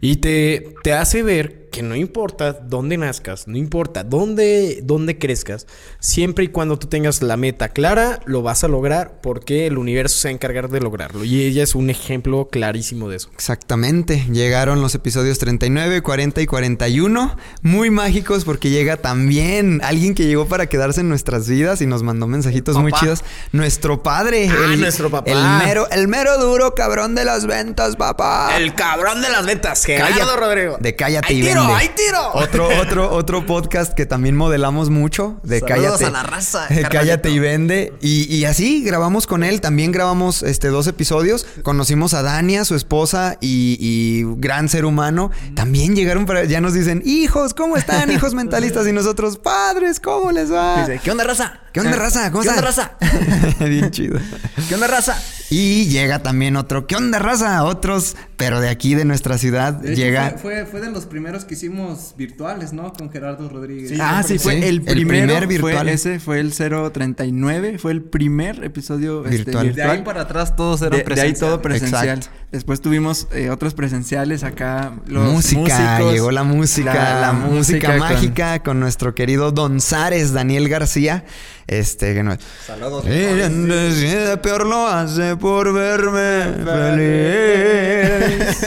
Y te, te hace ver que no importa dónde nazcas, no importa dónde, dónde crezcas, siempre y cuando tú tengas la meta clara, lo vas a lograr porque el universo se va a encargar de lograrlo. Y ella es un ejemplo clarísimo de eso. Exactamente, llegaron los episodios 39, 40 y 41, muy mágicos porque llega también alguien que llegó para quedarse en nuestras vidas y nos mandó mensajitos muy chidos. Nuestro padre, Ah, nuestro papá. El mero, el mero duro cabrón de las ventas, papá. El cabrón de las ventas, Cállate- Gerardo Rodrigo. De Cállate ¡Hay y tiro, Vende. hay tiro! Otro, otro, otro podcast que también modelamos mucho. De Saludos Cállate. a la raza, de carnalito. Cállate y Vende. Y, y así grabamos con él. También grabamos este, dos episodios. Conocimos a Dania, su esposa, y, y gran ser humano. También llegaron para. Ya nos dicen, hijos, ¿cómo están, hijos mentalistas? Y nosotros, padres, ¿cómo les va? Dice, ¿Qué onda, raza? ¿Qué onda, raza? ¿Cómo ¿Qué onda, raza? Bien chido. ¿Qué onda, raza? Y llega también otro, ¿qué onda, raza? Otros, pero de aquí, de nuestra ciudad, De hecho, llega. Fue, fue, fue de los primeros que hicimos virtuales, ¿no? Con Gerardo Rodríguez. ah, sí, fue sí. el El primero. primer virtual. Fue ese fue el 039. Fue el primer episodio este, Virtual. De ahí para atrás todos eran De, de ahí presenciales. todo presencial. Exacto. Después tuvimos eh, otros presenciales acá. Los música, músicos, llegó la música, la- música, con- mágica con nuestro querido Don Zares, Daniel García. Este, que no Saludos. Eh, peor lo hace por verme feliz.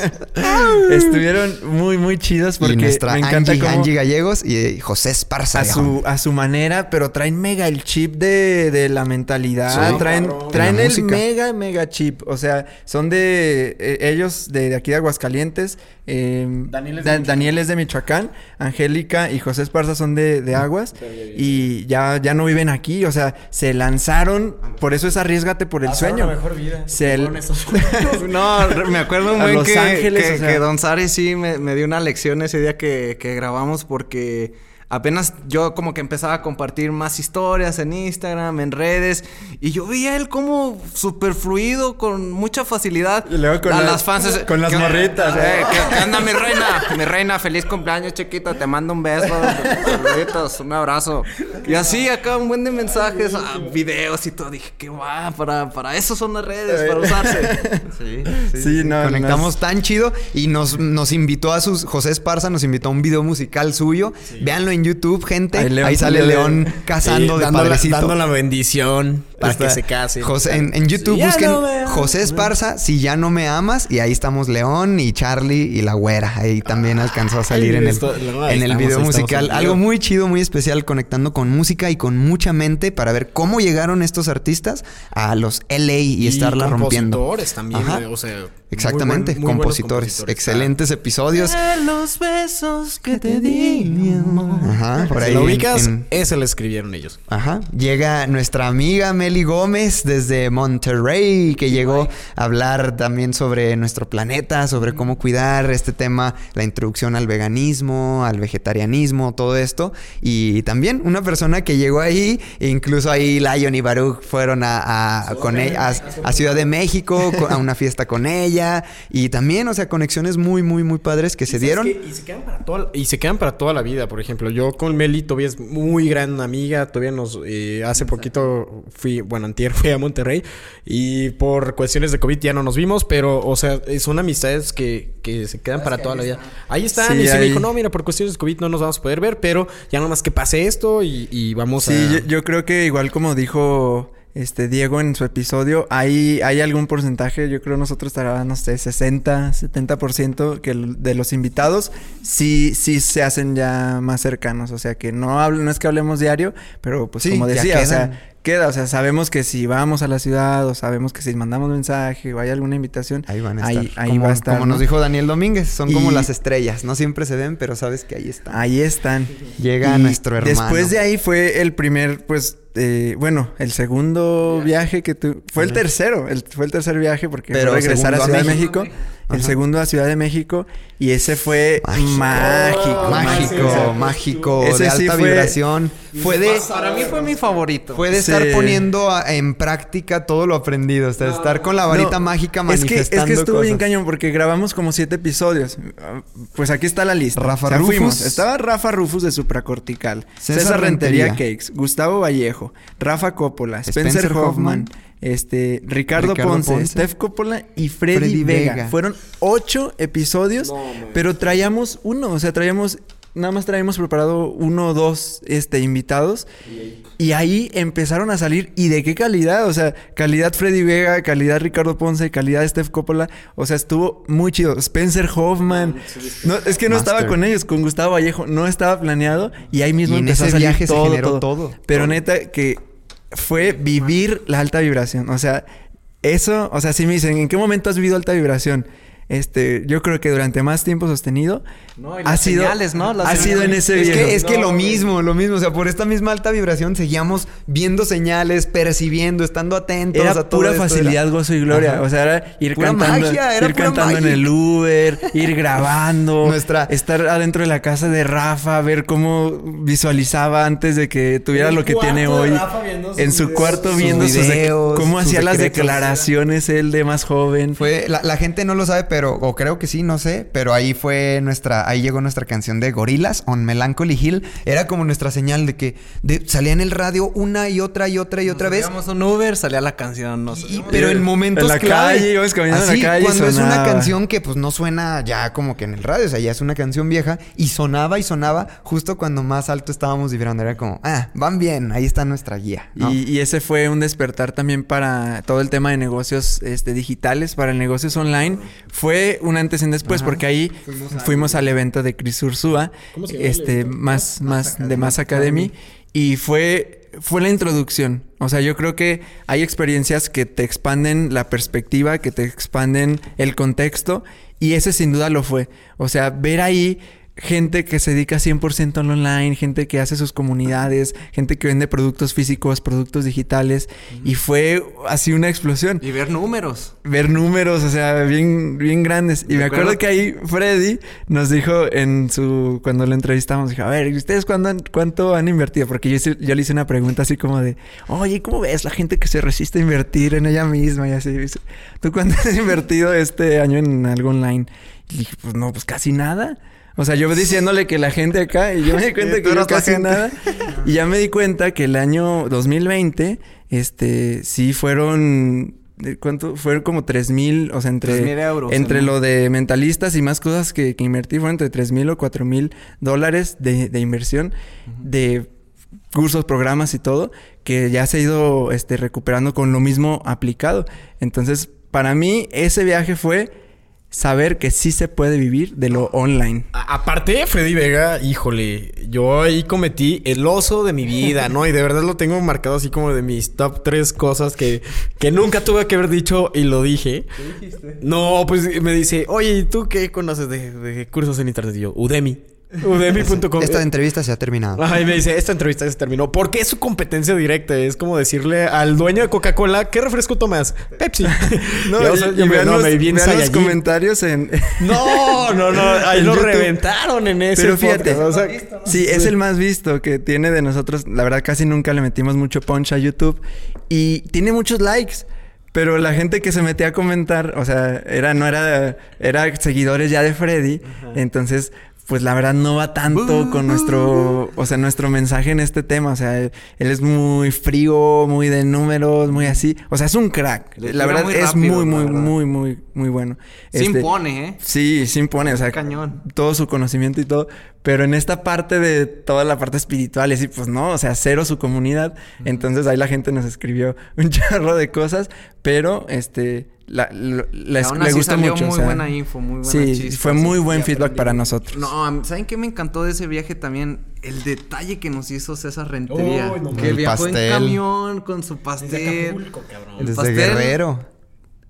Estuvieron muy, muy chidos porque y nuestra me encanta Angie, cómo Angie Gallegos y eh, José Esparza. a su, a su manera, pero traen mega el chip de, de la mentalidad. Sí, traen cabrón. traen el música. mega, mega chip. O sea, son de eh, ellos de, de aquí de Aguascalientes. Eh, Daniel es de Da- Michoacán. Daniel es de Michoacán. Angélica y José Esparza son de, de Aguas. Y ya, ya no viven aquí. O sea, se lanzaron. Por eso es arriesgate por el sueño. Se el- No, re- me acuerdo muy Los que, Ángeles, que, o sea. que Don Sari sí me, me dio una lección ese día que, que grabamos porque apenas yo como que empezaba a compartir más historias en Instagram, en redes, y yo veía él como súper fluido, con mucha facilidad. Y luego con a las- las fans. con las ¿qué- morritas, eh. ¿qué, qué onda, mi reina? Mi reina, feliz cumpleaños, chiquita. Te mando un beso. Saluditos, un abrazo. Y así acá un buen de mensajes, ah, videos y todo. Dije, qué va, para, para eso son las redes, para usarse. Sí, Sí, no, Conectamos tan chido y nos, nos invitó a sus. José Esparza nos invitó a un video musical suyo. Véanlo en YouTube, gente. Ahí Ahí, León sale Julio León de- cazando de dando la- dando la bendición para Está que se case. José, en, en YouTube Si busquen no. José Esparza, si ya no me amas. Y ahí estamos León y Charlie y la güera. Ahí también alcanzó a salir en el, esto- no, ahí en el estamos, video musical. Algo muy chido, muy especial, conectando con música y con mucha mente para ver cómo llegaron estos artistas a los LA y, estarla rompiendo. compositores también, Ajá. o sea, muy Exactamente, buen- muy buenos compositores. Excelentes episodios. los besos que te di, mi amor. Ajá, por Si ahí. lo en- ubicas, en- ese lo escribieron ellos. Ajá. Llega nuestra amiga Meli Gómez desde Monterrey, que llegó a hablar también sobre nuestro planeta, sobre cómo cuidar este tema, la introducción al veganismo, al vegetarianismo, todo esto. Y también una persona que llegó ahí, e incluso ahí Lion y Baruch fueron a, a- con ella, a, a Ciudad de México, co- a una fiesta con ella. Y también, o sea, conexiones muy, muy, muy padres que se dieron. Y se quedan para toda, y se quedan para toda la vida. Por ejemplo, yo con Meli todavía es muy gran amiga. Todavía nos... eh, hace poquito fui... Bueno, antier fui a Monterrey. Y por cuestiones de COVID ya no nos vimos. Pero, o sea, son amistades que, que se quedan para toda la vida. Ahí están. Sí, y se me dijo, no, mira, por cuestiones de COVID no nos vamos a poder ver. Pero ya nomás que pase esto y, y vamos Sí, a... yo, yo creo que igual como dijo este Diego en su episodio, hay, hay algún porcentaje, yo creo nosotros estará, no sé, 60, 70% que el- de los invitados sí, sí se hacen ya más cercanos. O sea que no hablo, no es que hablemos diario, pero pues Sí, como decía, o sea, queda, o sea, sabemos que si vamos a la ciudad o sabemos que si mandamos mensaje o hay alguna invitación, Ahí van a ahí, estar. ahí como, va a estar. como ¿no? nos dijo Daniel Domínguez, son como las estrellas. No siempre se ven, pero sabes que ahí están. Ahí están. Llega Y nuestro hermano. Después de ahí fue el primer, pues, eh, bueno, el segundo viaje que tu... Fue el tercero, el, fue el tercer viaje porque Pero fue regresar a segundo a Ciudad de México. México. El segundo a Ciudad de México. Y ese fue mágico. Mágico, mágico, Ese de sí alta fue- vibración. Fue de, Para mí fue mi favorito. fue de Sí. estar poniendo a- en práctica todo lo aprendido. O sea, estar con la varita No, mágica es que, manifestando es que estuvo bien cañón porque grabamos como siete episodios. Pues aquí está la lista. Rafa O sea, Rufus. fuimos. Estaba Rafa Rufus de Supracortical. César César, Rentería, Rentería. Cakes. Gustavo Vallejo. Rafa Coppola. Spencer, Spencer Hoffman. Hoffman, Este, Ricardo, Ricardo Ponce, Ponce, Steph Coppola y Freddy, Freddy Vega. Vega. Fueron ocho episodios, pero traíamos uno, o sea, traíamos, nada más traíamos preparado uno o dos este, invitados. Y ahí empezaron a salir. ¿Y de qué calidad? O sea, calidad Freddy Vega, calidad Ricardo Ponce, calidad Steph Coppola. O sea, estuvo muy chido. Spencer Hoffman. No, es que no estaba Master. con ellos, con Gustavo Vallejo. No estaba planeado. Y ahí mismo Y en empezó ese a salir viaje se todo, generó todo. Pero neta que fue vivir la alta vibración. O sea, eso, o sea, si me dicen, ¿en qué momento has vivido alta vibración? Este, yo creo que durante más tiempo sostenido No, y ha las sido, señales, ¿no? Las ha sido en señales. ese Es viaje. que, es que lo mismo, lo mismo. O sea, por esta misma alta vibración seguíamos viendo señales, percibiendo, estando atentos Era a todo pura esto. facilidad, Era- gozo y gloria. Ajá. O sea, era ir Pura cantando, magia, era ir pura cantando en magia. el Uber, ir grabando, Nuestra- estar adentro de la casa de Rafa, ver cómo visualizaba antes de que tuviera En el lo que tiene hoy. En su videos, cuarto viendo sus de- videos, cómo hacía las declaraciones él de más joven. Fue, la, la gente no lo sabe, pero, o creo que sí, no sé, pero ahí fue nuestra, ahí llegó nuestra canción de Gorilas, On Melancholy Hill. Era como nuestra señal de que de- salía en el radio una y otra y otra y otra vez. Un Uber, salía la canción, no sé. Pero en momentos En la clave. calle, íbamos caminando en la calle cuando es una canción que pues no suena ya como que en el radio, o sea, ya es una canción vieja y sonaba y sonaba justo cuando más alto estábamos vibrando. Era como, ah, van bien, ahí está nuestra guía. ¿no? Y, y ese fue un despertar también para todo el tema de negocios este, digitales, para el negocios online. Fue un antes y un después, porque ahí fuimos, al evento de Chris Ursúa, ¿Cómo se llama el este, más, más, de Más Academy, y fue, fue la introducción. O sea, yo creo que hay experiencias que te expanden la perspectiva, que te expanden el contexto, y ese sin duda lo fue. O sea, ver ahí gente que se dedica 100% al online, gente que hace sus comunidades, gente que vende productos físicos, productos digitales. Y fue así una explosión. Y ver números. Ver números, o sea, bien, bien grandes. Y me acuerdo que ahí Freddy nos dijo en su... Cuando lo entrevistamos, dijo, a ver, ¿y ¿ustedes cuándo han- cuánto han invertido? Porque yo, hice- yo le hice una pregunta así como de, oye, ¿cómo ves la gente que se resiste a invertir en ella misma? Y así, dice, ¿tú cuánto has invertido este año en algo online? Y dije, pues no, pues casi nada. O sea, yo diciéndole que la gente acá, y yo me di cuenta que la casi gente. nada. Y ya me di cuenta que el año 2020, este, sí fueron, ¿de ¿cuánto? Fueron como 3 mil, o sea, entre, 3,000 euros, entre ¿no? lo de mentalistas y más cosas que, que invertí, fueron entre 3 mil o 4 mil dólares de, de inversión de cursos, programas y todo, que ya se ha ido este, recuperando con lo mismo aplicado. Entonces, para mí, ese viaje fue saber que sí se puede vivir de lo online. A- Aparte, Freddy Vega, híjole, yo ahí cometí el oso de mi vida, ¿no? Y de verdad lo tengo marcado así como de mis top tres cosas que, que nunca tuve que haber dicho y lo dije. No, pues me dice, oye, ¿y tú qué conoces de, de cursos en internet? Y yo, Udemy. Udemy.com. Esta entrevista se ha terminado. Ajá, y me dice, esta entrevista se terminó. Porque es su competencia directa. Es como decirle al dueño de Coca-Cola, ¿qué refresco tomas? Pepsi. No, Y, o sea, y, y me- vean no, los, vean los comentarios en... No, no, no. Ahí lo YouTube. reventaron en ese Pero fíjate, podcast, o sea, sí, es el más visto que tiene de nosotros. La verdad, casi nunca le metimos mucho punch a YouTube. Y tiene muchos likes. Pero la gente que se metía a comentar, o sea, era, no era, era seguidores ya de Freddy. Entonces, pues la verdad no va tanto con nuestro, o sea, nuestro mensaje en este tema. O sea, él, él es muy frío, muy de números, muy así. O sea, es un crack. Le La verdad muy es rápido, muy, muy, verdad. muy, muy, muy bueno. Se Este, impone, ¿eh? Sí, sí impone, o sea, Cañón. todo su conocimiento y todo, pero en esta parte de toda la parte espiritual, y así, pues no, o sea, cero su comunidad, entonces ahí la gente nos escribió un chorro de cosas, pero este, la, lo- les, Aún le así gustó salió mucho. muy o sea, buena info, muy buena Sí, chispa, fue muy buen feedback aprendí para nosotros. No, ¿saben qué me encantó de ese viaje también? El detalle que nos hizo César Rentería. Uy, no que viajó pastel. en camión con su pastel. El Desde pastel, Guerrero.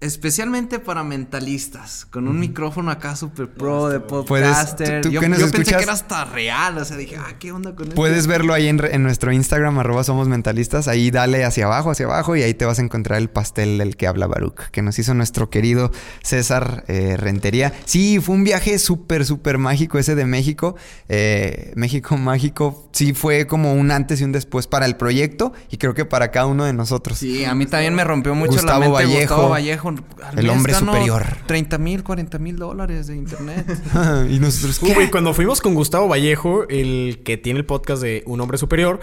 Especialmente para mentalistas, con un micrófono acá super pro de podcaster. tú- tú yo que nos yo pensé que era hasta real, o sea, dije, ah, ¿qué onda con esto? Puedes verlo ahí en, en nuestro Instagram, arroba somos mentalistas. Ahí dale hacia abajo, hacia abajo y ahí te vas a encontrar el pastel del que habla Baruch, que nos hizo nuestro querido César eh, Rentería. Sí, fue un viaje súper, súper mágico ese de México. Eh, México mágico. Sí, fue como un antes y un después para el proyecto y creo que para cada uno de nosotros. Sí, a mí también me rompió mucho la Gustavo mente Vallejo, Gustavo Vallejo. Al el mes hombre gano superior. 30 mil, 40 mil dólares de internet. y nosotros, Uy, ¿qué? güey, cuando fuimos con Gustavo Vallejo, el que tiene el podcast de Un Hombre Superior,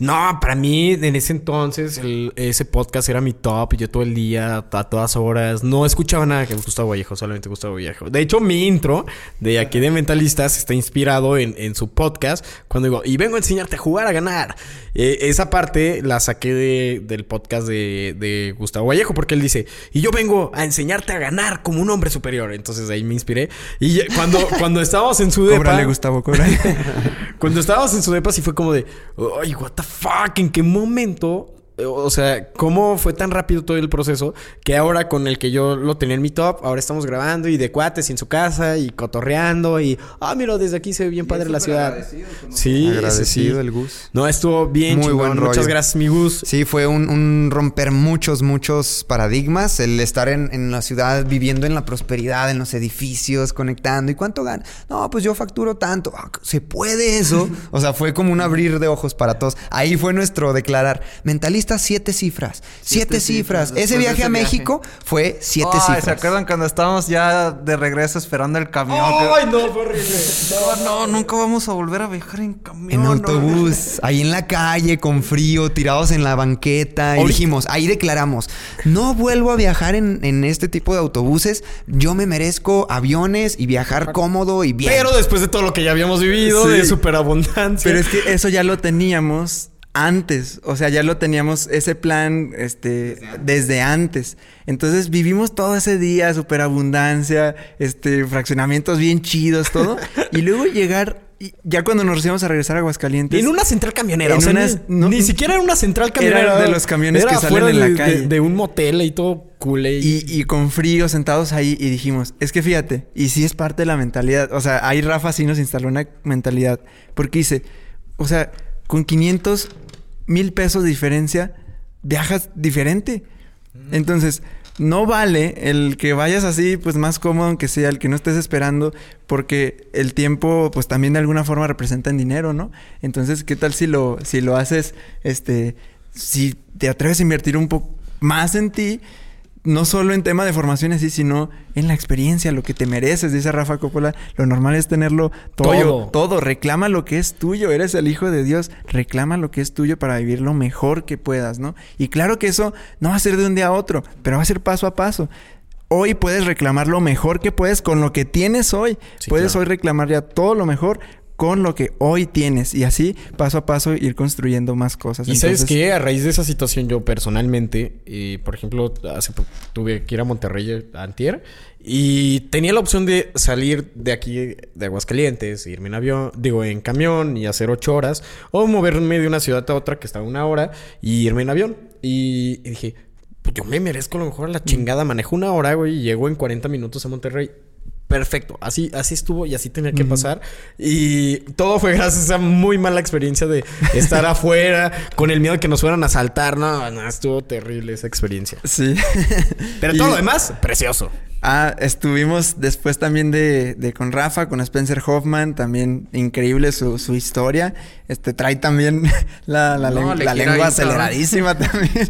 no, para mí en ese entonces el- ese podcast era mi top. Yo todo el día, a todas horas, no escuchaba nada que Gustavo Vallejo, solamente Gustavo Vallejo. De hecho, mi intro de aquí de Mentalistas está inspirado en, en su podcast cuando digo, y vengo a enseñarte a jugar a ganar. Eh, esa parte la saqué de- del podcast de, de Gustavo Vallejo porque él dice, y yo vengo a enseñarte a ganar como un hombre superior. Entonces de ahí me inspiré. Y cuando, cuando estábamos en su depa, Cóbrale, Gustavo, cóbrale. cuando estábamos en su depa sí fue como de, ay, what the fuck, ¿en qué momento? O sea, ¿cómo fue tan rápido todo el proceso que ahora con el que yo lo tenía en mi top, ahora estamos grabando y de cuates y en su casa y cotorreando y, ah, mira, desde aquí se ve bien padre la ciudad. Sí, Agradecido sí. el Gus. No, estuvo bien Muy chingón. buen rollo. Muchas gracias, mi Gus. Sí, fue un, un romper muchos, muchos paradigmas. El estar en, en la ciudad, viviendo en la prosperidad, en los edificios, conectando. ¿Y cuánto gana? No, pues yo facturo tanto. Ah, ¿Se puede eso? O sea, fue como un abrir de ojos para todos. Ahí fue nuestro declarar. Mentalista, siete cifras. Siete, Siete cifras. cifras Ese viaje ese a viaje. México fue siete Ay, ¿Se cifras. acuerdan cuando estábamos ya de regreso esperando el camión? Ay, no, fue horrible. no, no, nunca vamos a volver a viajar en camión. En no. autobús, ahí en la calle, con frío, tirados en la banqueta. Y dijimos, ahí declaramos, no vuelvo a viajar en, en este tipo de autobuses. Yo me merezco aviones y viajar cómodo y bien. Pero después de todo lo que ya habíamos vivido, Sí. de superabundancia. Pero es que eso ya lo teníamos antes, o sea, ya lo teníamos ese plan este desde antes. Entonces vivimos todo ese día superabundancia, este fraccionamientos bien chidos todo y luego llegar y ya cuando nos íbamos a regresar a Aguascalientes. En una central camionera. En o sea, unas- ni, no- ni siquiera era una central camionera. Era de los camiones era que salen afuera en la de- calle. De, de un motel y todo culé. Y, y con frío, sentados ahí, y dijimos, es que fíjate, y sí es parte de la mentalidad. O sea, ahí Rafa sí nos instaló una mentalidad. Porque dice, o sea, con 500 mil pesos de diferencia, viajas diferente. Entonces, no vale el que vayas así, pues más cómodo aunque sea, el que no estés esperando, porque el tiempo, pues también de alguna forma representa en dinero, ¿no? Entonces, ¿qué tal si lo, si lo haces, este, si te atreves a invertir un poco más en ti? No solo en tema de formación así, sino en la experiencia, lo que te mereces, dice Rafa Coppola. Lo normal es tenerlo todo, Todo. todo. Reclama lo que es tuyo. Eres el hijo de Dios. Reclama lo que es tuyo para vivir lo mejor que puedas, ¿no? Y claro que eso no va a ser de un día a otro, pero va a ser paso a paso. Hoy puedes reclamar lo mejor que puedes con lo que tienes hoy. Sí, puedes claro. hoy reclamar ya todo lo mejor con lo que hoy tienes. Y así, paso a paso, ir construyendo más cosas. Y sabes qué, a raíz de esa situación yo personalmente, eh, por ejemplo, hace tuve que ir a Monterrey eh, antier y tenía la opción de salir de aquí de Aguascalientes, irme en avión, digo en camión y hacer ocho horas o moverme de una ciudad a otra que está a una hora y irme en avión. Y, y dije, pues yo me merezco a lo mejor la chingada, manejo una hora, güey, y llego en 40 minutos a Monterrey. Perfecto, así, así estuvo y así tenía que pasar. Y todo fue gracias a esa muy mala experiencia de estar afuera con el miedo de que nos fueran a asaltar. No, no, estuvo terrible esa experiencia. Sí. Pero Y- todo lo demás, precioso. Ah, estuvimos después también de, de con Rafa, con Spencer Hoffman, también increíble su, su historia. Este trae también la, la, No, len- le la gira lengua aceleradísima también.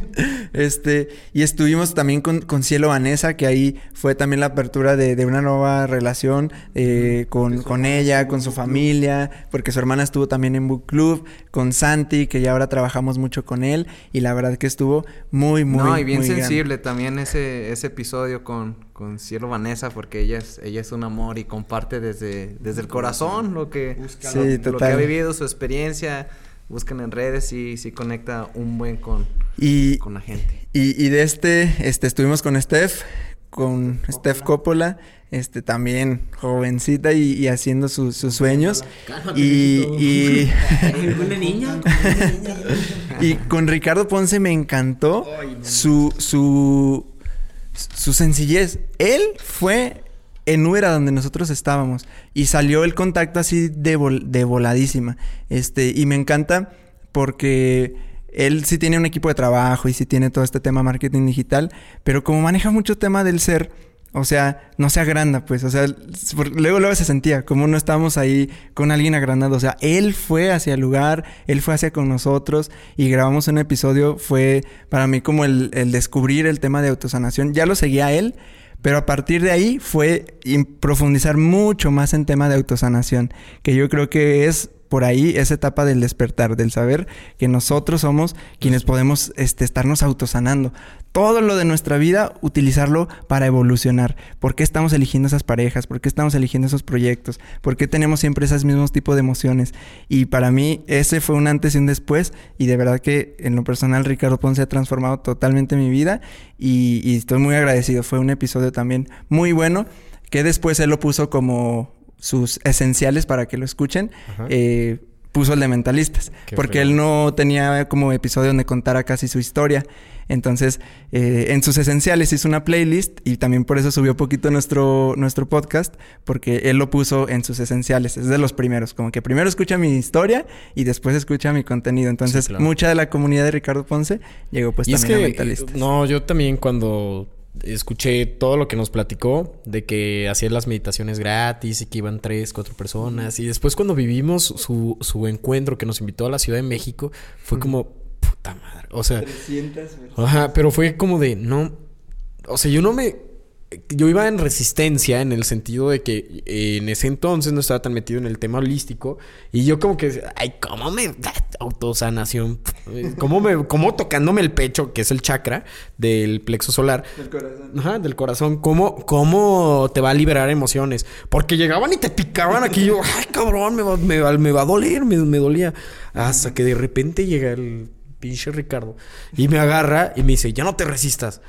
Este, y estuvimos también con, con Cielo Vanessa, que ahí fue también la apertura de, de una nueva relación eh, con, con ella, con su familia, porque su hermana estuvo también en Book Club, con Santi, que ya ahora trabajamos mucho con él, y la verdad que estuvo muy, muy, no, y bien muy grande. sensible también ese, ese episodio con, con Cielo Vanessa, porque ella es, ella es un amor y comparte desde, desde el corazón lo que, Sí, lo, lo que ha vivido, su experiencia. Buscan en redes y sí conecta un buen con, Y, con la gente. Y, y de este, este, estuvimos con Steph, con Steph Coppola, este, también jovencita y, y haciendo sus- sus sueños. Y, y, y con Ricardo Ponce me encantó su, su, su sencillez. Él fue en Uber a donde nosotros estábamos y salió el contacto así de, vol- de voladísima. Este, y me encanta porque él sí tiene un equipo de trabajo y sí tiene todo este tema marketing digital, pero como maneja mucho tema del ser, o sea, no se agranda, pues, o sea, luego luego se sentía como no estábamos ahí con alguien agrandado, o sea, él fue hacia el lugar, él fue hacia con nosotros y grabamos un episodio, fue para mí como el, el descubrir el tema de autosanación, ya lo seguía él, pero a partir de ahí fue profundizar mucho más en tema de autosanación, que yo creo que es por ahí esa etapa del despertar, del saber que nosotros somos quienes podemos este, estarnos autosanando. Todo lo de nuestra vida, utilizarlo para evolucionar. ¿Por qué estamos eligiendo esas parejas? ¿Por qué estamos eligiendo esos proyectos? ¿Por qué tenemos siempre esos mismos tipos de emociones? Y para mí ese fue un antes y un después. Y de verdad que en lo personal Ricardo Ponce ha transformado totalmente mi vida. Y, y estoy muy agradecido. Fue un episodio también muy bueno. Que después él lo puso como sus esenciales para que lo escuchen. eh, puso el de mentalistas. Qué porque él no tenía como episodio donde contara casi su historia. Entonces, eh, en sus esenciales hizo una playlist y también por eso subió poquito nuestro, nuestro podcast, porque él lo puso en sus esenciales. Es de los primeros, como que primero escucha mi historia y después escucha mi contenido. Entonces, Sí, claro. mucha de la comunidad de Ricardo Ponce llegó pues y es también a que, mentalistas. no, yo también cuando escuché todo lo que nos platicó de que hacía las meditaciones gratis y que iban tres, cuatro personas. Y después cuando vivimos su, su encuentro que nos invitó a la Ciudad de México, fue como, puta madre. O sea, ajá, pero fue como de, no, o sea, yo no me... Yo iba en resistencia en el sentido de que eh, en ese entonces no estaba tan metido en el tema holístico y yo como que, ay, ¿cómo me... Autosanación. ¿Cómo, me, cómo tocándome el pecho, que es el chakra del plexo solar. Del corazón. Ajá, del corazón. ¿Cómo, ¿Cómo te va a liberar emociones? Porque llegaban y te picaban aquí. yo, ay, cabrón, me va, me va- me va a doler, me, me dolía. Hasta que de repente llega el pinche Ricardo y me agarra y me dice, ya no te resistas.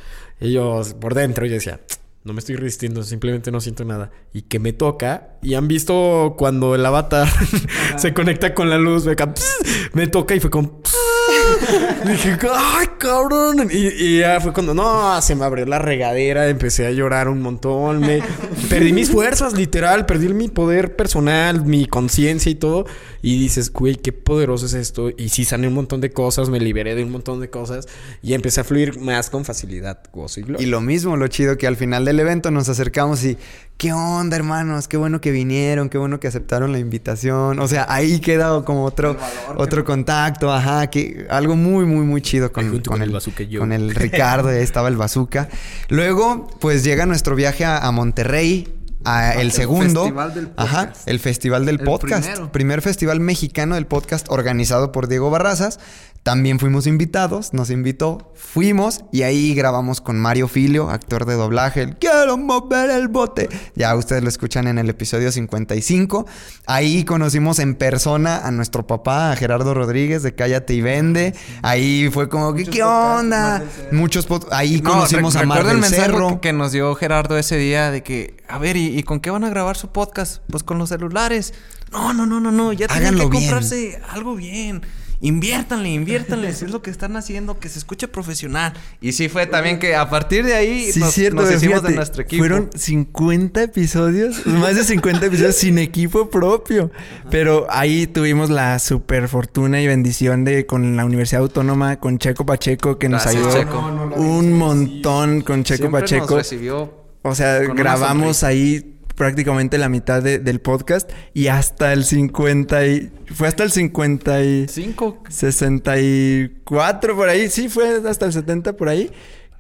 Y yo, por dentro, yo decía, No me estoy resistiendo, simplemente no siento nada. Y que me toca. Y han visto cuando el avatar se conecta con la luz, me, me toca y fue como. dije, ¡ay, cabrón! Y, y ya fue cuando, no, se me abrió la regadera, empecé a llorar un montón. Me, perdí mis fuerzas, literal, perdí mi poder personal, mi conciencia y todo. Y dices, güey, qué poderoso es esto. Y sí sané un montón de cosas, me liberé de un montón de cosas y empecé a fluir más con facilidad, gozo y gloria. Y lo mismo, lo chido que al final del evento nos acercamos y, ¿qué onda, hermanos? Qué bueno que vinieron, qué bueno que aceptaron la invitación. O sea, ahí queda como otro, otro contacto, ajá, que algo muy, muy, muy chido con, con con el el, yo. con el Ricardo, ahí estaba el bazooka. Luego, pues llega nuestro viaje a, a Monterrey. A el el segundo, festival del ajá, podcast. el festival del El podcast, primero. primer festival mexicano del podcast organizado por Diego Barrazas. También fuimos invitados, nos invitó, fuimos y ahí grabamos con Mario Filio, actor de doblaje, el Quiero mover el bote. Ya ustedes lo escuchan en el episodio 55. Ahí conocimos en persona a nuestro papá, a Gerardo Rodríguez de Cállate y Vende. Ahí fue como, ¿qué onda? Muchos Ahí No, conocimos a Mar recuerdo el del mensaje Cerro. que, nos dio Gerardo ese día de que, a ver, ¿y, y con qué van a grabar su podcast? Pues con los celulares. No, no, no, no, no. Ya tienen que bien. comprarse algo bien. Inviértanle, inviértanle. si es lo que están haciendo, que se escuche profesional. Y sí fue también que a partir de ahí Sí, nos, cierto, nos hicimos fíjate, de nuestro equipo. Fueron 50 episodios, más de 50 episodios sin equipo propio. Pero ahí tuvimos la super fortuna y bendición de con la Universidad Autónoma, con Checo Pacheco, que nos ayudó Checo. Un montón con Checo Siempre Pacheco. nos recibió O sea, grabamos ahí prácticamente la mitad de- del podcast y hasta el 50 y... Fue hasta el 50 y... Cinco. 64 por ahí. Sí, fue hasta el 70 por ahí.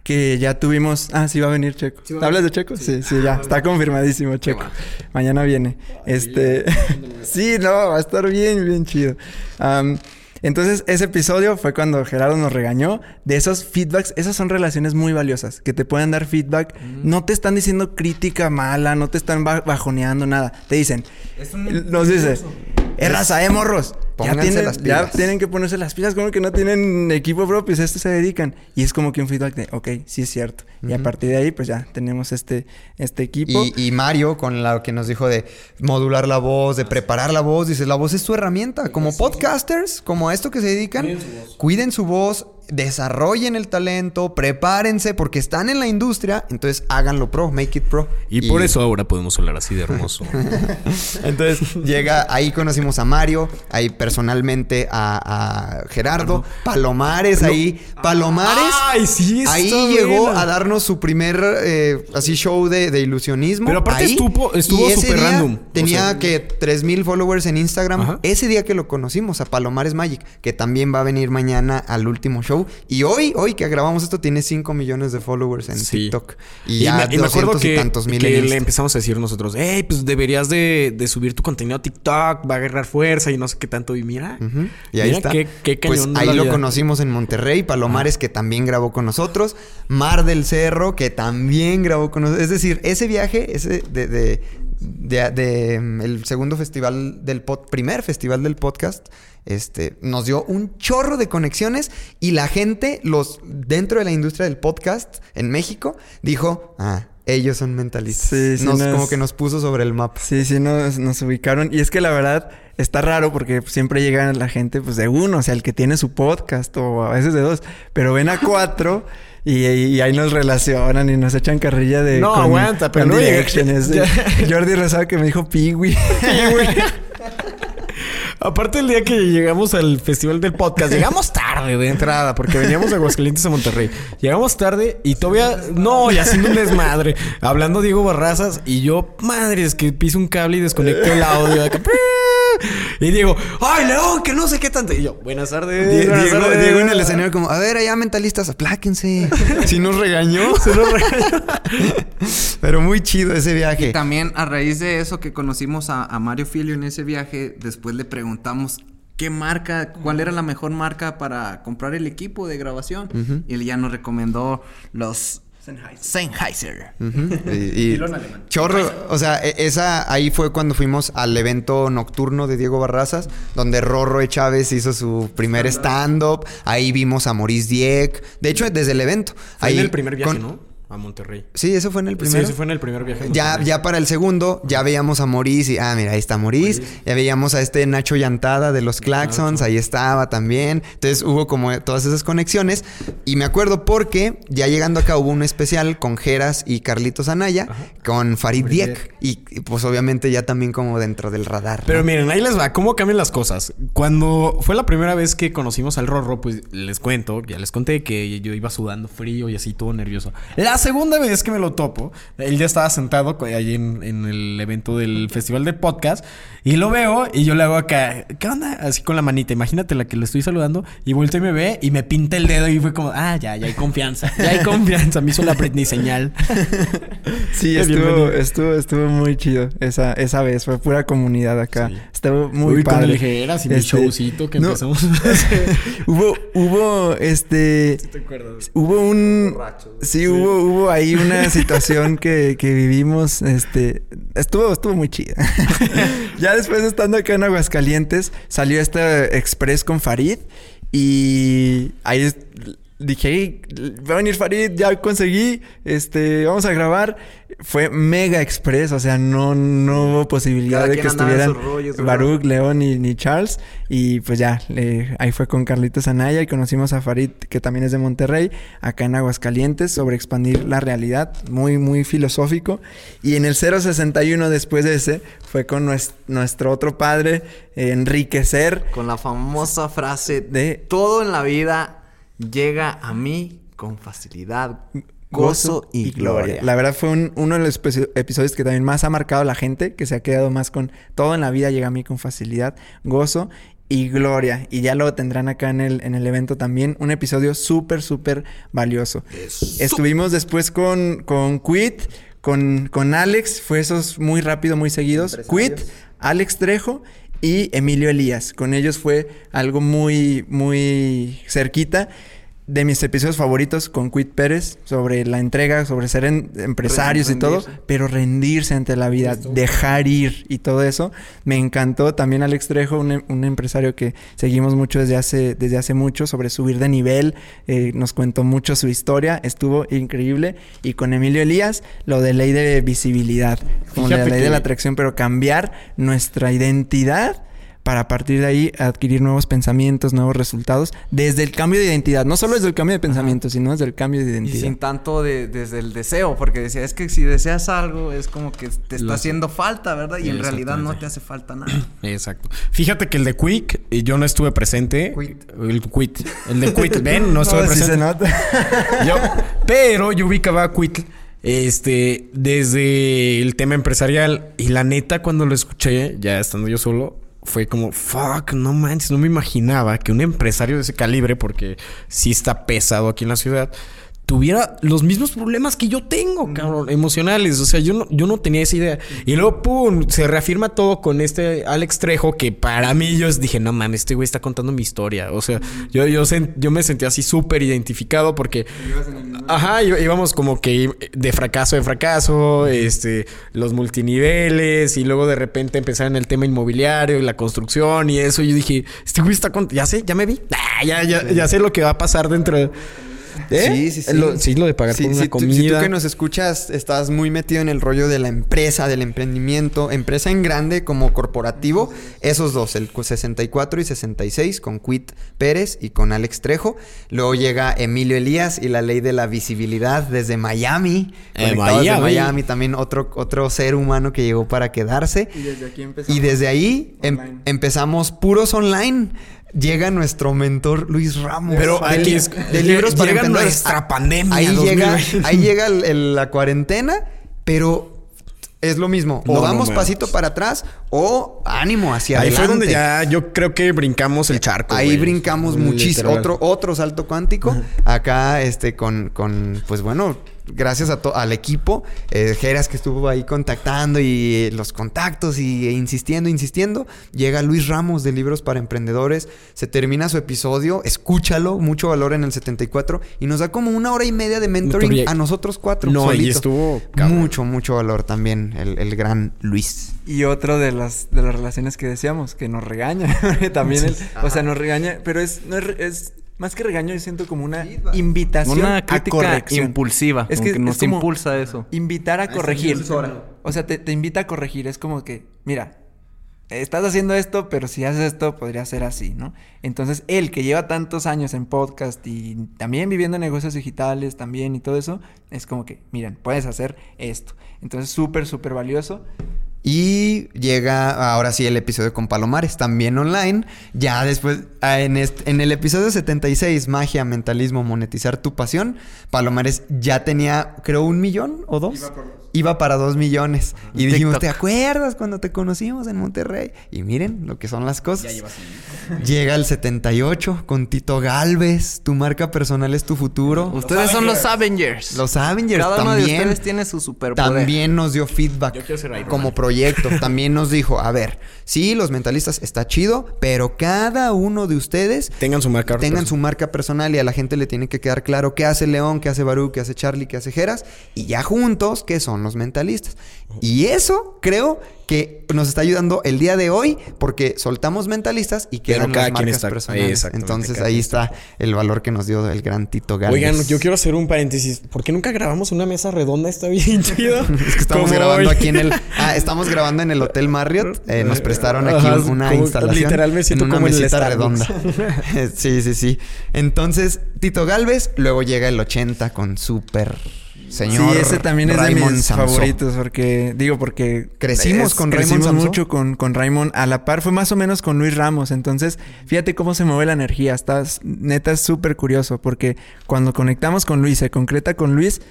Que ya tuvimos... Ah, sí va a venir Checo. a ¿Hablas de Checo? Sí, sí, ya. Está confirmadísimo Checo. Mañana viene. Este... sí, no, va a estar bien, bien chido. Am, entonces, ese episodio fue cuando Gerardo nos regañó de esos feedbacks. Esas son relaciones muy valiosas. Que te pueden dar feedback. No te están diciendo crítica mala. No te están ba- bajoneando nada. Te dicen... Nos dice... Es raza, eh, morros. Ya tienen, las ya pilas. tienen que ponerse las pilas, como que no tienen equipo propio, a esto se dedican. Y es como que un feedback de, ok, sí es cierto. Y a partir de ahí, pues ya tenemos este, este equipo. Y, y Mario, con lo que nos dijo de modular la voz, de preparar la voz, dice, la voz es tu herramienta. Como podcasters, como a esto que se dedican, cuiden su voz, desarrollen el talento, prepárense, porque están en la industria, entonces háganlo pro, make it pro. Y, por eso ahora podemos hablar así de hermoso. Entonces llega, ahí conocimos a Mario, ahí personalmente a, a Gerardo, Palomares, ahí, Palomares, Ay, sí, está ahí llegó a darnos su primer eh, así show de, de ilusionismo. Pero aparte ahí, estuvo- estuvo día random, o Tenía sea. que 3000 followers en Instagram. Ajá. Ese día que lo conocimos a Palomares Magic, que también va a venir mañana al último show. Y hoy, hoy que grabamos esto, tiene 5 millones de followers en Sí. TikTok. Y, ya me, y me acuerdo 200 y que, tantos mil que le empezamos a decir nosotros, hey, pues deberías de, de subir tu contenido a TikTok, va a agarrar fuerza y no sé qué tanto. Y mira. Y ahí mira está. Qué, qué pues ahí lo vida. conocimos en Monterrey, Palomares que también grabó con nosotros, Mar del Cerro que también grabó con nosotros. Es decir, ese viaje, ese de, de, de- de, mm, el segundo festival del pod, primer festival del podcast, este, nos dio un chorro de conexiones y la gente, los dentro de la industria del podcast en México, dijo, ah, ellos son mentalistas. Sí, sí, Nos- nos- como que nos puso sobre el mapa. Sí, sí, nos, nos ubicaron. Y es que la verdad está raro porque siempre llega la gente pues de uno, o sea, el que tiene su podcast o a veces de dos. Pero ven a cuatro y, y ahí nos relacionan y nos echan carrilla de... No, con- aguanta, pero no Jordi Rosado que me dijo Piwi. Aparte el día que llegamos al festival del podcast, llegamos tarde de entrada, porque veníamos de Aguascalientes a Monterrey. Llegamos tarde y todavía, no, y haciendo un desmadre. Hablando Diego Barrazas y yo, madre, es que piso un cable y desconecto el audio. Y Diego, ¡ay, León! Que no sé qué tanto. Y yo, buenas tardes. Die- buenas Diego, tardes". Diego en el escenario como, a ver, allá mentalistas, apláquense. Si nos regañó. Pero muy chido ese Y viaje. también a raíz de eso que conocimos a, a Mario Filio en ese viaje, después le preguntamos qué marca, cuál era la mejor marca para comprar el equipo de grabación. Y él ya nos recomendó los Sennheiser. Y, y chorro, o sea, e- esa ahí fue cuando fuimos al evento nocturno de Diego Barrazas, donde Rorro E. Chávez hizo su primer stand-up. Ahí vimos a Maurice Dieck. De hecho, desde el evento. Fue ahí en el primer viaje, con- ¿no? A Monterrey. Sí, eso fue en el primero. Sí, ese fue en el primer viaje. a Ya, ya para el segundo, ya veíamos a Maurice y, ah, mira, ahí está Maurice. Ya veíamos a este Nacho Llantada de los Claxons, ahí estaba también. Entonces hubo como todas esas conexiones. Y me acuerdo porque ya llegando acá hubo un especial con Geras y Carlitos Anaya, con Farid Diek. Y, y, pues obviamente ya también como dentro del radar. ¿no? Pero miren, ahí les va, cómo cambian las cosas. Cuando fue la primera vez que conocimos al Rorro, pues les cuento, ya les conté que yo iba sudando frío y así todo nervioso. Segunda vez que me lo topo, él ya estaba sentado ahí en, en el evento del festival de podcast y lo veo y yo le hago acá, ¿qué onda? Así con la manita, imagínate la que le estoy saludando y vuelto y me ve y me pinta el dedo y fue como, ah, ya, ya hay confianza, ya hay confianza, me hizo la Britney señal. Sí, estuvo, estuvo, estuvo muy chido esa, esa vez. Fue pura comunidad acá. Estuvo muy Uy, con padre. el Jeras y mi showcito que no, empezamos. hubo, hubo, este... Hubo un... Sí, hubo, hubo ahí una situación que, que vivimos, este... Estuvo, estuvo muy chida. ya después estando acá en Aguascalientes, salió este Express con Farid y ahí dije, "Hey, va a venir Farid, ya conseguí, este, vamos a grabar. Fue mega express, o sea, no, no hubo posibilidad Cada de que estuvieran. Baruch, León y, ni Charles. Y pues ya, ahí fue con Carlitos Anaya y conocimos a Farid, que también es de Monterrey, acá en Aguascalientes, sobre expandir la realidad, muy, muy filosófico. Y en el 061 después de ese, fue con nues- nuestro otro padre, eh, enriquecer. Con la famosa frase de todo en la vida llega a mí con facilidad, gozo y gloria. La verdad fue un- uno de los epi- episodios que también más ha marcado a la gente, que se ha quedado más con todo en la vida llega a mí con facilidad, gozo y gloria. Y ya lo tendrán acá en el, en el evento también. Un episodio súper, súper valioso. Estuvimos después con, con Quit, con, con Alex, fue esos muy rápido, muy seguidos. Quit, Alex Trejo y Emilio Elías. Con ellos fue algo muy, muy cerquita. De mis episodios favoritos con Quit Pérez sobre la entrega, sobre ser en- empresarios y todo, pero rendirse ante la vida, dejar ir y todo eso. Me encantó también Alex Trejo, un, un empresario que seguimos mucho desde hace, desde hace mucho, sobre subir de nivel. eh, nos contó mucho su historia, estuvo increíble. Y con Emilio Elías, lo de ley de visibilidad, como la ley de la atracción, pero cambiar nuestra identidad para a partir de ahí adquirir nuevos pensamientos, nuevos resultados, desde el cambio de identidad. No solo desde el cambio de pensamiento, sino desde el cambio de Y identidad. sin tanto de- desde el deseo, porque decía, es que si deseas algo es como que te está Lo- haciendo falta, ¿verdad? Y en realidad no te hace falta nada. Exacto. Fíjate que el de Quick, yo no estuve presente. El Quit. El de Quit, ven, no estuve No, presente. se nota. Yo- pero yo ubicaba a Quit este, desde el tema empresarial. Y la neta, cuando lo escuché, ya estando yo solo, fue como, fuck, no manches, no me imaginaba que un empresario de ese calibre, porque sí está pesado aquí en la ciudad, tuviera los mismos problemas que yo tengo, cabrón, emocionales. O sea, yo no, yo no tenía esa idea. Y luego, pum, se reafirma todo con este Alex Trejo, que para mí yo dije, no mames, este güey está contando mi historia. O sea, yo, yo, me sentí así súper identificado porque... Ajá, íbamos como que de fracaso en fracaso, este, los multiniveles y luego de repente empezar en el tema inmobiliario y la construcción y eso. Y yo dije, este güey está con... Ya sé, ya me vi. Ah, ya, ya, ya sé lo que va a pasar dentro de... ¿Eh? Sí, sí, sí. Lo, sí, lo de pagar Sí, por una sí, tú- comida. si tú que nos escuchas estás muy metido en el rollo de la empresa, del emprendimiento, empresa en grande como corporativo, esos dos, el 64 y 66 con Quit Pérez y con Alex Trejo. Luego llega Emilio Elías y la ley de la visibilidad desde Miami. Eh, conectados de Miami. Miami, también otro, otro ser humano que llegó para quedarse. Y desde aquí empezamos. Y desde ahí em- empezamos puros online. Llega nuestro mentor Luis Ramos. Pero de, li- es- de libros para llega nuestra pandemia, Ahí llega, 2020. ahí llega el- el- la cuarentena, pero es lo mismo. O No, no vamos mames. pasito para atrás o ánimo hacia Ahí adelante. fue donde ya yo creo que brincamos el charco. Ahí brincamos muchísimo. Otro, otro salto cuántico. Acá, este, con, con, pues bueno, gracias a to- al equipo. Eh, Geras que estuvo ahí contactando y eh, los contactos y e insistiendo, insistiendo. Llega Luis Ramos de Libros para Emprendedores. Se termina su episodio. Escúchalo. Mucho valor en el 74. Y nos da como una hora y media de mentoring a nosotros cuatro. No, y estuvo cabrón. Mucho, mucho valor también. El, el gran Luis. Y otro de las, de las relaciones que decíamos, que nos regaña. También él, o sea, nos regaña, pero es, no es, es Más que regaño, yo siento como una invitación Una a crítica corrección. impulsiva, Es como que que nos es como impulsa eso. Invitar a corregir. O sea, te, te invita a corregir. Es como que, mira, estás haciendo esto, pero si haces esto, podría ser así, ¿no? Entonces, él que lleva tantos años en podcast y también viviendo en negocios digitales también y todo eso, es como que, miren, puedes hacer esto. Entonces, súper, súper valioso. Y llega ahora sí el episodio con Palomares, también online. Ya después, ah, en, est- en el episodio 76, Magia, Mentalismo, Monetizar tu Pasión, Palomares ya tenía, creo, un millón o dos. Para dos millones. Y dijimos, TikTok. ¿te acuerdas cuando te conocimos en Monterrey? Y miren lo que son las cosas. Llega el 78 con Tito Galvez. Tu marca personal es tu futuro. Ustedes son los Avengers. Los Avengers Cada uno de también. ustedes tiene su superpoder. También nos dio feedback Yo quiero ser Iron como Man. proyecto. También nos dijo, a ver, sí, los mentalistas está chido, pero cada uno de ustedes Tengan su marca. tengan su marca personal y a la gente le tiene que quedar claro qué hace León, qué hace Barú, qué hace Charlie, qué hace Jeras y ya juntos qué son los mentalistas. Y eso creo que nos está ayudando el día de hoy porque soltamos mentalistas y quedan las marcas está- personales. Entonces ahí está el valor que nos dio el gran Tito Gálvez. Oigan, yo quiero hacer un paréntesis. ¿Por qué nunca grabamos una mesa redonda? Está bien chido. Es que estamos grabando hoy. aquí en el. Ah, estamos grabando en el Hotel Marriott. Eh, nos prestaron aquí Ajá, una instalación. literal me siento en una como mesita redonda. sí, sí, sí. Entonces, Tito Galvez, luego llega el 80 con Super Señor. sí, ese también es de Raymond mis favoritos porque digo porque Crecimos con Raymond crecimos Samsó. mucho con con Raymond a la par fue más o menos con Luis Ramos, entonces fíjate cómo se mueve la energía, estás neta es súper curioso porque cuando conectamos con Luis, se concreta con Luis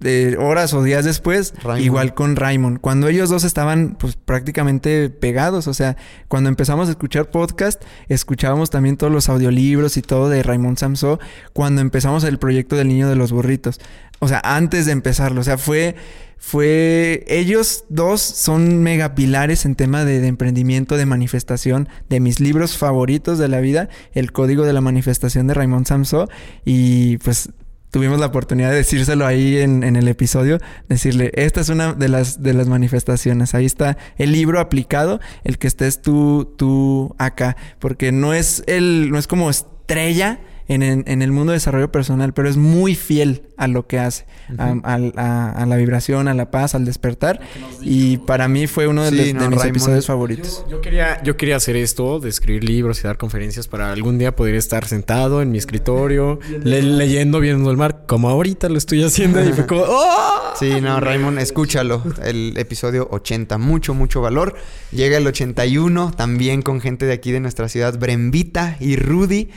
de horas o días después, Raymond. igual con Raymond. Cuando ellos dos estaban pues prácticamente pegados, o sea, cuando empezamos a escuchar podcast, escuchábamos también todos los audiolibros y todo de Raymond Samsó cuando empezamos el proyecto del niño de los burritos. O sea, antes de empezarlo, o sea, fue fue ellos dos son mega pilares en tema de, emprendimiento, de manifestación, de mis libros favoritos de la vida, El Código de la Manifestación de Raymond Samsó y pues tuvimos la oportunidad de decírselo ahí en, en el episodio, decirle, esta es una de las, de las manifestaciones, ahí está el libro aplicado, el que estés tú, tú acá, porque no es el, no es como estrella en, en- en el mundo de desarrollo personal, pero es muy fiel a lo que hace, a, al- a- a la vibración, a la paz, al despertar, y para mí fue uno de, Sí, los- de no, mis Raymond- episodios favoritos. Yo quería, yo quería hacer esto, de escribir libros y dar conferencias para algún día poder estar sentado en mi escritorio, le- leyendo, viendo el mar, como ahorita lo estoy haciendo y fue como, ¡oh! Sí, no, Raymond, escúchalo. El episodio 80, mucho, mucho valor. Llega el 81, también con gente de aquí de nuestra ciudad, Brembita y Rudy.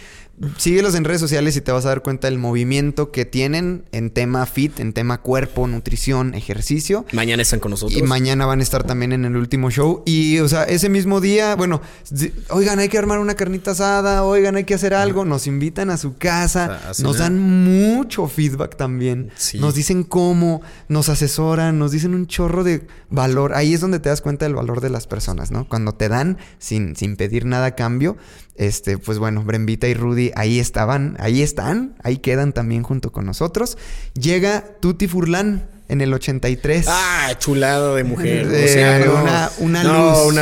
Síguelos en redes sociales y te vas a dar cuenta del movimiento que tienen en tema fit, en tema cuerpo, nutrición, ejercicio. Mañana están con nosotros. Y mañana van a estar también en el último show. Y, o sea, ese mismo día, bueno, oigan, hay que armar una carnita asada, oigan, hay que hacer algo. Nos invitan a su casa, A- a nos dan mucho feedback también. Sí. Nos dicen cómo, nos asesoran, nos dicen un chorro de valor. Ahí es donde te das cuenta del valor de las personas, ¿no? Cuando te dan sin, sin pedir nada a cambio. Este, pues bueno, Brembita y Rudy ahí estaban, ahí están, ahí quedan también junto con nosotros. Llega Tuti Furlan en el 83. Ah, chulado de mujer. Eh, o sea, no. una- una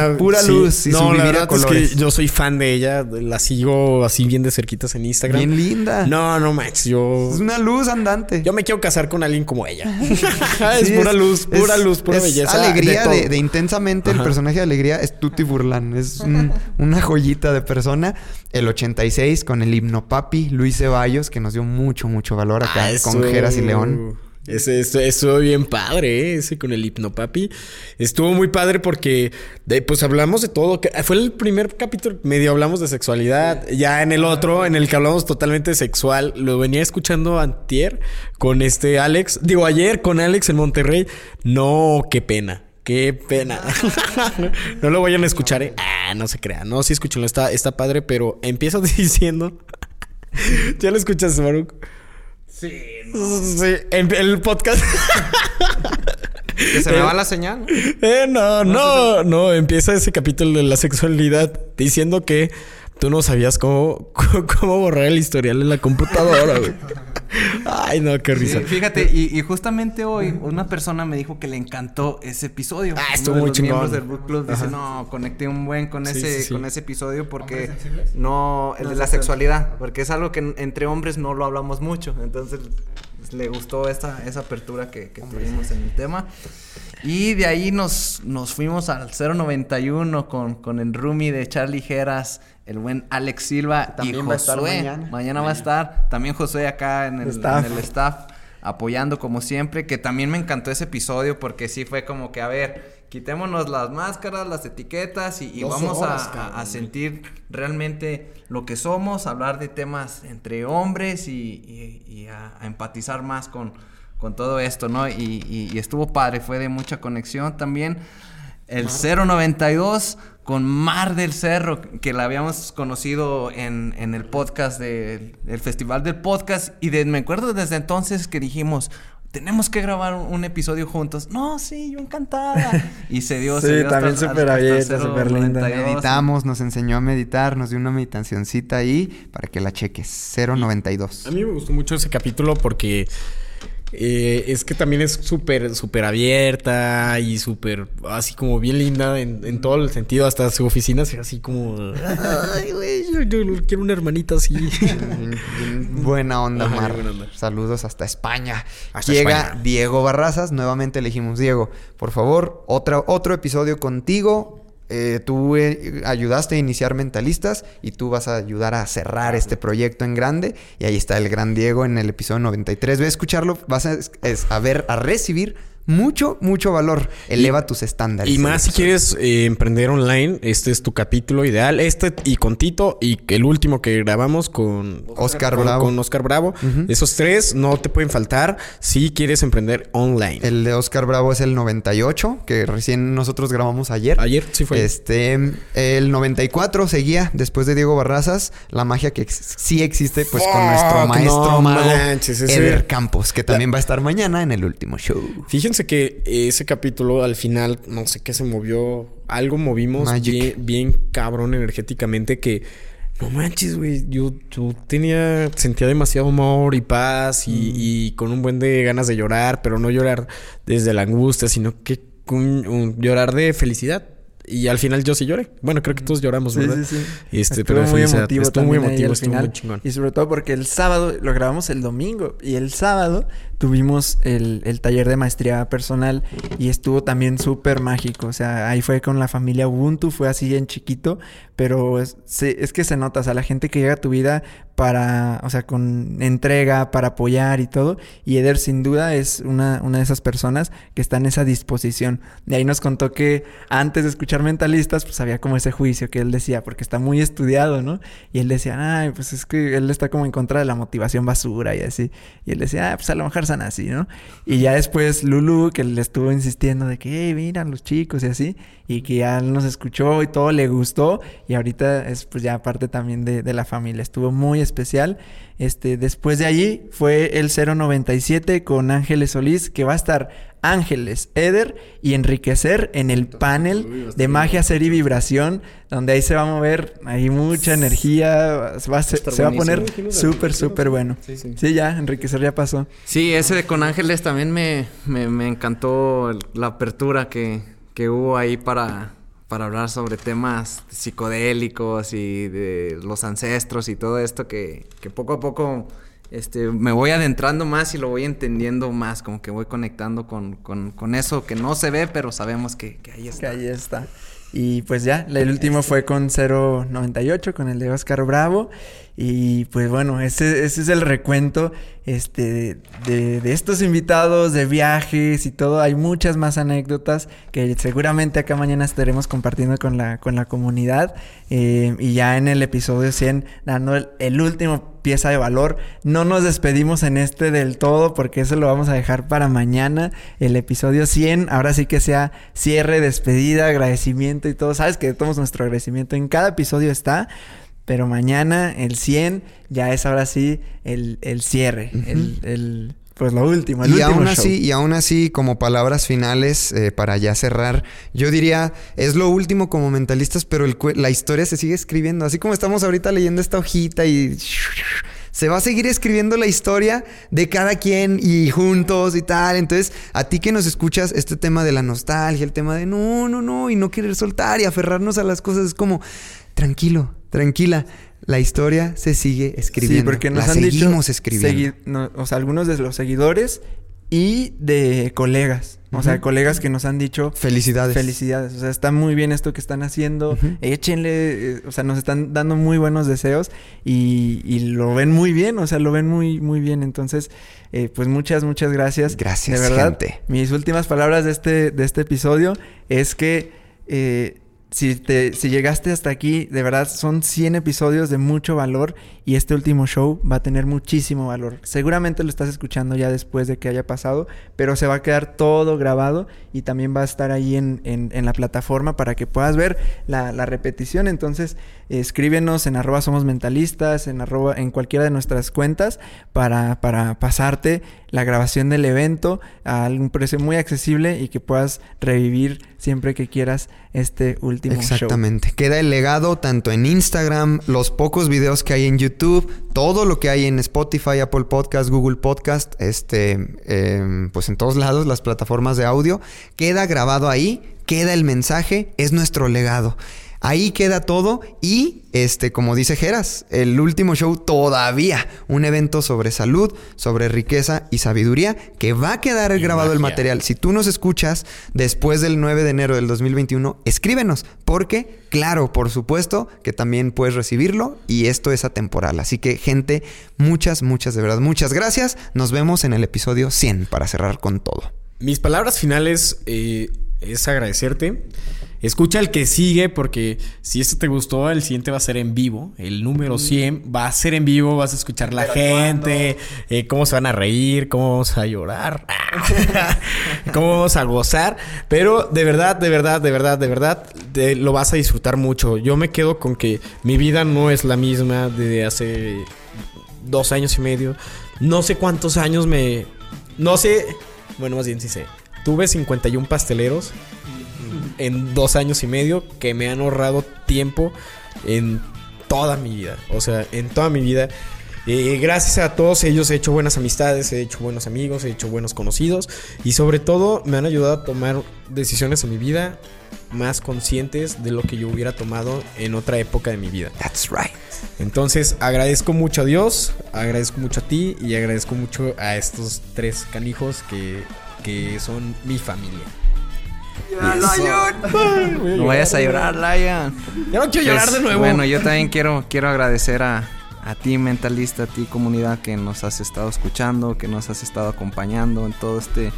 luz, pura luz y no, la verdad es colores. que yo soy fan de ella. La sigo así bien de cerquitas en Instagram. Bien linda. No, no, Max. Yo. Es una luz andante. Yo me quiero casar con alguien como ella. es Sí, pura luz, pura es- luz, pura es belleza. Alegría de, de intensamente. El personaje de alegría es Tuti Burlan. Es un- una joyita de persona. El 86 con el himno papi, Luis Ceballos, que nos dio mucho, mucho valor acá Ah, con Geras y León. Ese, estuvo bien padre, ¿eh? ese con el hipnopapi. Estuvo muy padre porque, de- pues hablamos de todo. Fue el primer capítulo, medio hablamos de sexualidad. Ya en el otro, en el que hablamos totalmente sexual, lo venía escuchando antier con este Alex. Digo, ayer con Alex en Monterrey. No, qué pena. Qué pena. no lo vayan a escuchar, ¿eh? Ah, no se crean. No, sí escúchenlo. Está, está padre, pero empieza diciendo... ¿Ya lo escuchaste, Baruch? Sí, en el podcast. Que se me va la señal. Eh, no, no, no. Empieza ese capítulo de la sexualidad diciendo que tú no sabías cómo, cómo borrar el historial en la computadora, güey. Ay, no, qué risa. Sí, fíjate, y, y justamente hoy una persona me dijo que le encantó ese episodio. Ah, Uno estuvo de muy los chingón. miembros del book club dice, no, conecté un buen con Sí, ese sí, sí. con ese episodio porque no el de la sexualidad, porque es algo que en- entre hombres no lo hablamos mucho, entonces le gustó esa esa apertura que, que tuvimos en el tema. Y de ahí nos, nos fuimos al 091 con, con el roomie de Charlie Geras, el buen Alex Silva y También va a estar Josué. mañana. va a estar. También Josué acá en el, Staff. en el staff apoyando como siempre. Que también me encantó ese episodio porque sí fue como que, a ver, quitémonos las máscaras, las etiquetas y, y vamos horas, a- a, cabrón. a sentir realmente lo que somos, hablar de temas entre hombres y, y- y a, a empatizar más con, con todo esto, ¿no? Y, y- y estuvo padre, fue de mucha conexión también. El 092 con Mar del Cerro, que la habíamos conocido en, en el podcast del el Festival del Podcast. Y de- me acuerdo desde entonces que dijimos, tenemos que grabar un, un episodio juntos. No, sí, yo encantada. Y se dio, se Sí, dio hasta- también súper abierta, súper linda. 092. Meditamos, nos enseñó a meditar, nos dio una meditacioncita ahí para que la cheques. 092. A mí me gustó mucho ese capítulo porque eh, es que también es súper, súper abierta y súper, así como bien linda en, en todo el sentido. Hasta su oficina es así como, ay, güey, yo, yo quiero una hermanita así. Bien Buena onda, Ajá, Mar. buena onda. Saludos hasta España. Hasta Llega España. Diego Barrazas. Nuevamente elegimos Diego. Por favor, otra, otro episodio contigo. Eh, tú eh, ayudaste a iniciar Mentalistas y tú vas a ayudar a cerrar este proyecto en grande. Y ahí está el gran Diego en el episodio 93. Ve a escucharlo, vas es- a ver, a recibir mucho, mucho valor. Eleva tus estándares. Y más si quieres eh, emprender online, este es tu capítulo ideal. Este y con Tito y el último que grabamos con Oscar Bravo. Con Oscar Bravo. Esos tres no te pueden faltar si quieres emprender online. El de Oscar Bravo es el 98, que recién nosotros grabamos ayer. Ayer sí fue. Este, el 94 seguía después de Diego Barrazas, la magia que ex- sí existe, pues con nuestro maestro no mago manches, Eder Campos, que también va a estar mañana en el último show. Fíjense que ese capítulo al final, no sé qué se movió, algo movimos Magic. bien, bien cabrón energéticamente que no manches, güey, yo, yo tenía, sentía demasiado amor y paz y, Mm. y con un buen de ganas de llorar, pero no llorar desde la angustia, sino que un- un llorar de felicidad. Y al final yo sí lloré. Bueno, creo que todos lloramos, ¿verdad? sí, sí. Este, Estuvo pero muy emotivo Estuvo muy emotivo, estuvo muy chingón. Y sobre todo porque el sábado lo grabamos el domingo. Y el sábado tuvimos el, el taller de maestría personal. Y estuvo también súper mágico. O sea, ahí fue con la familia Ubuntu. Fue así en chiquito. Pero es, se- es que se nota. O sea, la gente que llega a tu vida para, o sea, con entrega, para apoyar y todo. Y Eder sin duda es una, una de esas personas que está en esa disposición. De ahí nos contó que antes de escuchar mentalistas, pues había como ese juicio que él decía, porque está muy estudiado, ¿no? Y él decía, ay, pues es que él está como en contra de la motivación basura y así. Y él decía, ah, pues a lo mejor así, ¿no? Y ya después Lulu, que le estuvo insistiendo de que, hey, miran los chicos y así, y que ya nos escuchó y todo le gustó. Y ahorita es pues ya parte también de, de la familia. Estuvo muy especial. Este, después de allí fue el 097 con Ángeles Solís, que va a estar Ángeles, Eder y Enriquecer en el panel de magia, ser y vibración, donde ahí se va a mover, hay mucha energía, se va a, se, estar se va a poner súper, súper bueno. Sí, ya, Enriquecer ya pasó. Sí, ese de Con Ángeles también me, me, me encantó la apertura que, que hubo ahí para, para hablar sobre temas psicodélicos y de los ancestros y todo esto que, que poco a poco este, me voy adentrando más y lo voy entendiendo más, como que voy conectando con, con, con eso que no se ve, pero sabemos que, que ahí Que está. ahí está. Y pues ya, el último fue con 098, con el de Oscar Bravo. Y pues bueno, ese, ese es el recuento este, de, de estos invitados, de viajes y todo. Hay muchas más anécdotas que seguramente acá mañana estaremos compartiendo con la, con la comunidad. Eh, y ya en el episodio 100, dando el, último pieza de valor. No nos despedimos en este del todo porque eso lo vamos a dejar para mañana, el episodio 100. Ahora sí que sea cierre, despedida, agradecimiento y todo. Sabes que todos nuestro agradecimiento en cada episodio está. Pero mañana, el 100, ya es ahora sí el, el cierre. el, el- pues lo último, el y último aún show. así, y aún así, como palabras finales eh, para ya cerrar, yo diría, es lo último como mentalistas, pero el la historia se sigue escribiendo. Así como estamos ahorita leyendo esta hojita y se va a seguir escribiendo la historia de cada quien y juntos y tal. Entonces, a ti que nos escuchas, este tema de la nostalgia, el tema de no, no, no, y no querer soltar y aferrarnos a las cosas, es como, tranquilo, tranquila. La historia se sigue escribiendo. Sí, porque nos la han seguimos dicho escribiendo. no, o sea, algunos de los seguidores y de colegas. O sea, colegas que nos han dicho Felicidades. felicidades. O sea, está muy bien esto que están haciendo. Échenle, eh, o sea, nos están dando muy buenos deseos y, y lo ven muy bien, o sea, lo ven muy, muy bien. Entonces, eh, pues muchas, muchas gracias. Gracias, De verdad, gente. mis últimas palabras de este, de este episodio es que eh, si, te, si llegaste hasta aquí, de verdad son 100 episodios de mucho valor y este último show va a tener muchísimo valor. Seguramente lo estás escuchando ya después de que haya pasado, pero se va a quedar todo grabado y también va a estar ahí en, en- en la plataforma para que puedas ver la, la repetición. Entonces, escríbenos en arroba somos mentalistas, en, arroba, en cualquiera de nuestras cuentas para, para pasarte la grabación del evento a un precio muy accesible y que puedas revivir siempre que quieras este último show. Exactamente. Queda el legado tanto en Instagram, los pocos videos que hay en YouTube, todo lo que hay en Spotify, Apple Podcast, Google Podcast, este, eh, pues en todos lados, las plataformas de audio. Queda grabado ahí, queda el mensaje, es nuestro legado. Ahí queda todo y, este, como dice Geras, el último show todavía, un evento sobre salud, sobre riqueza y sabiduría, que va a quedar grabado el material. Si tú nos escuchas después del 9 de enero del 2021, escríbenos, porque, claro, por supuesto que también puedes recibirlo y esto es atemporal. Así que, gente, muchas, muchas, de verdad, muchas gracias. Nos vemos en el episodio 100 para cerrar con todo. Mis palabras finales eh, es agradecerte. Escucha el que sigue porque si este te gustó, el siguiente va a ser en vivo. El número 100 va a ser en vivo, vas a escuchar la gente, eh, cómo se van a reír, cómo vamos a llorar, cómo vamos a gozar. Pero de verdad, de verdad, de verdad, de verdad, te- lo vas a disfrutar mucho. Yo me quedo con que mi vida no es la misma de hace dos años y medio. No sé cuántos años me... No sé... Bueno, más bien sí sé. Tuve 51 pasteleros en dos años y medio que me han ahorrado tiempo en toda mi vida. O sea, en toda mi vida. Eh, gracias a todos ellos he hecho buenas amistades, he hecho buenos amigos, he hecho buenos conocidos y sobre todo me han ayudado a tomar decisiones en mi vida más conscientes de lo que yo hubiera tomado en otra época de mi vida. That's right. Entonces agradezco mucho a Dios, agradezco mucho a ti y agradezco mucho a estos tres canijos que, que son mi familia. No vayas a llorar, Lion. Ya no quiero llorar de nuevo. Bueno, yo también quiero, quiero agradecer a, a ti, mentalista, a ti, comunidad, que nos has estado escuchando, que nos has estado acompañando en todo este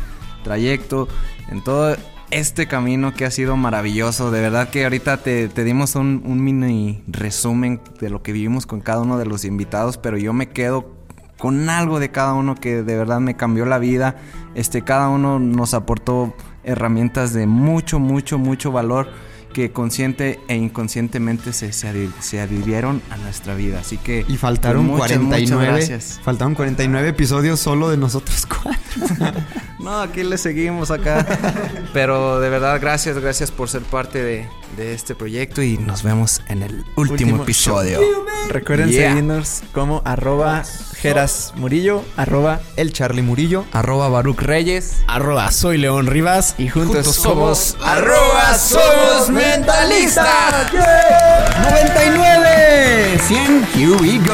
trayecto, en todo este camino que ha sido maravilloso. De verdad que ahorita te, te dimos un, un mini resumen de lo que vivimos con cada uno de los invitados, pero yo me quedo con algo de cada uno que de verdad me cambió la vida. Este, cada uno nos aportó herramientas de mucho, mucho, mucho valor que consciente e inconscientemente se, se, adhi- se adhirieron a nuestra vida. Así que... Y faltaron pues, muchas, 49. muchas gracias. faltaron 49 episodios solo de nosotros cuatro. No, aquí le seguimos acá. Pero de verdad, gracias, gracias por ser parte de, de este proyecto y nos vemos en el último, Último episodio. Recuerden Yeah. seguirnos como arroba Geras Murillo, arroba El Charlie Murillo. Arroba Baruch Reyes. Arroba soy León Rivas. y juntos, Juntos somos somos arroba somos mentalistas. 99. 100. Here we go.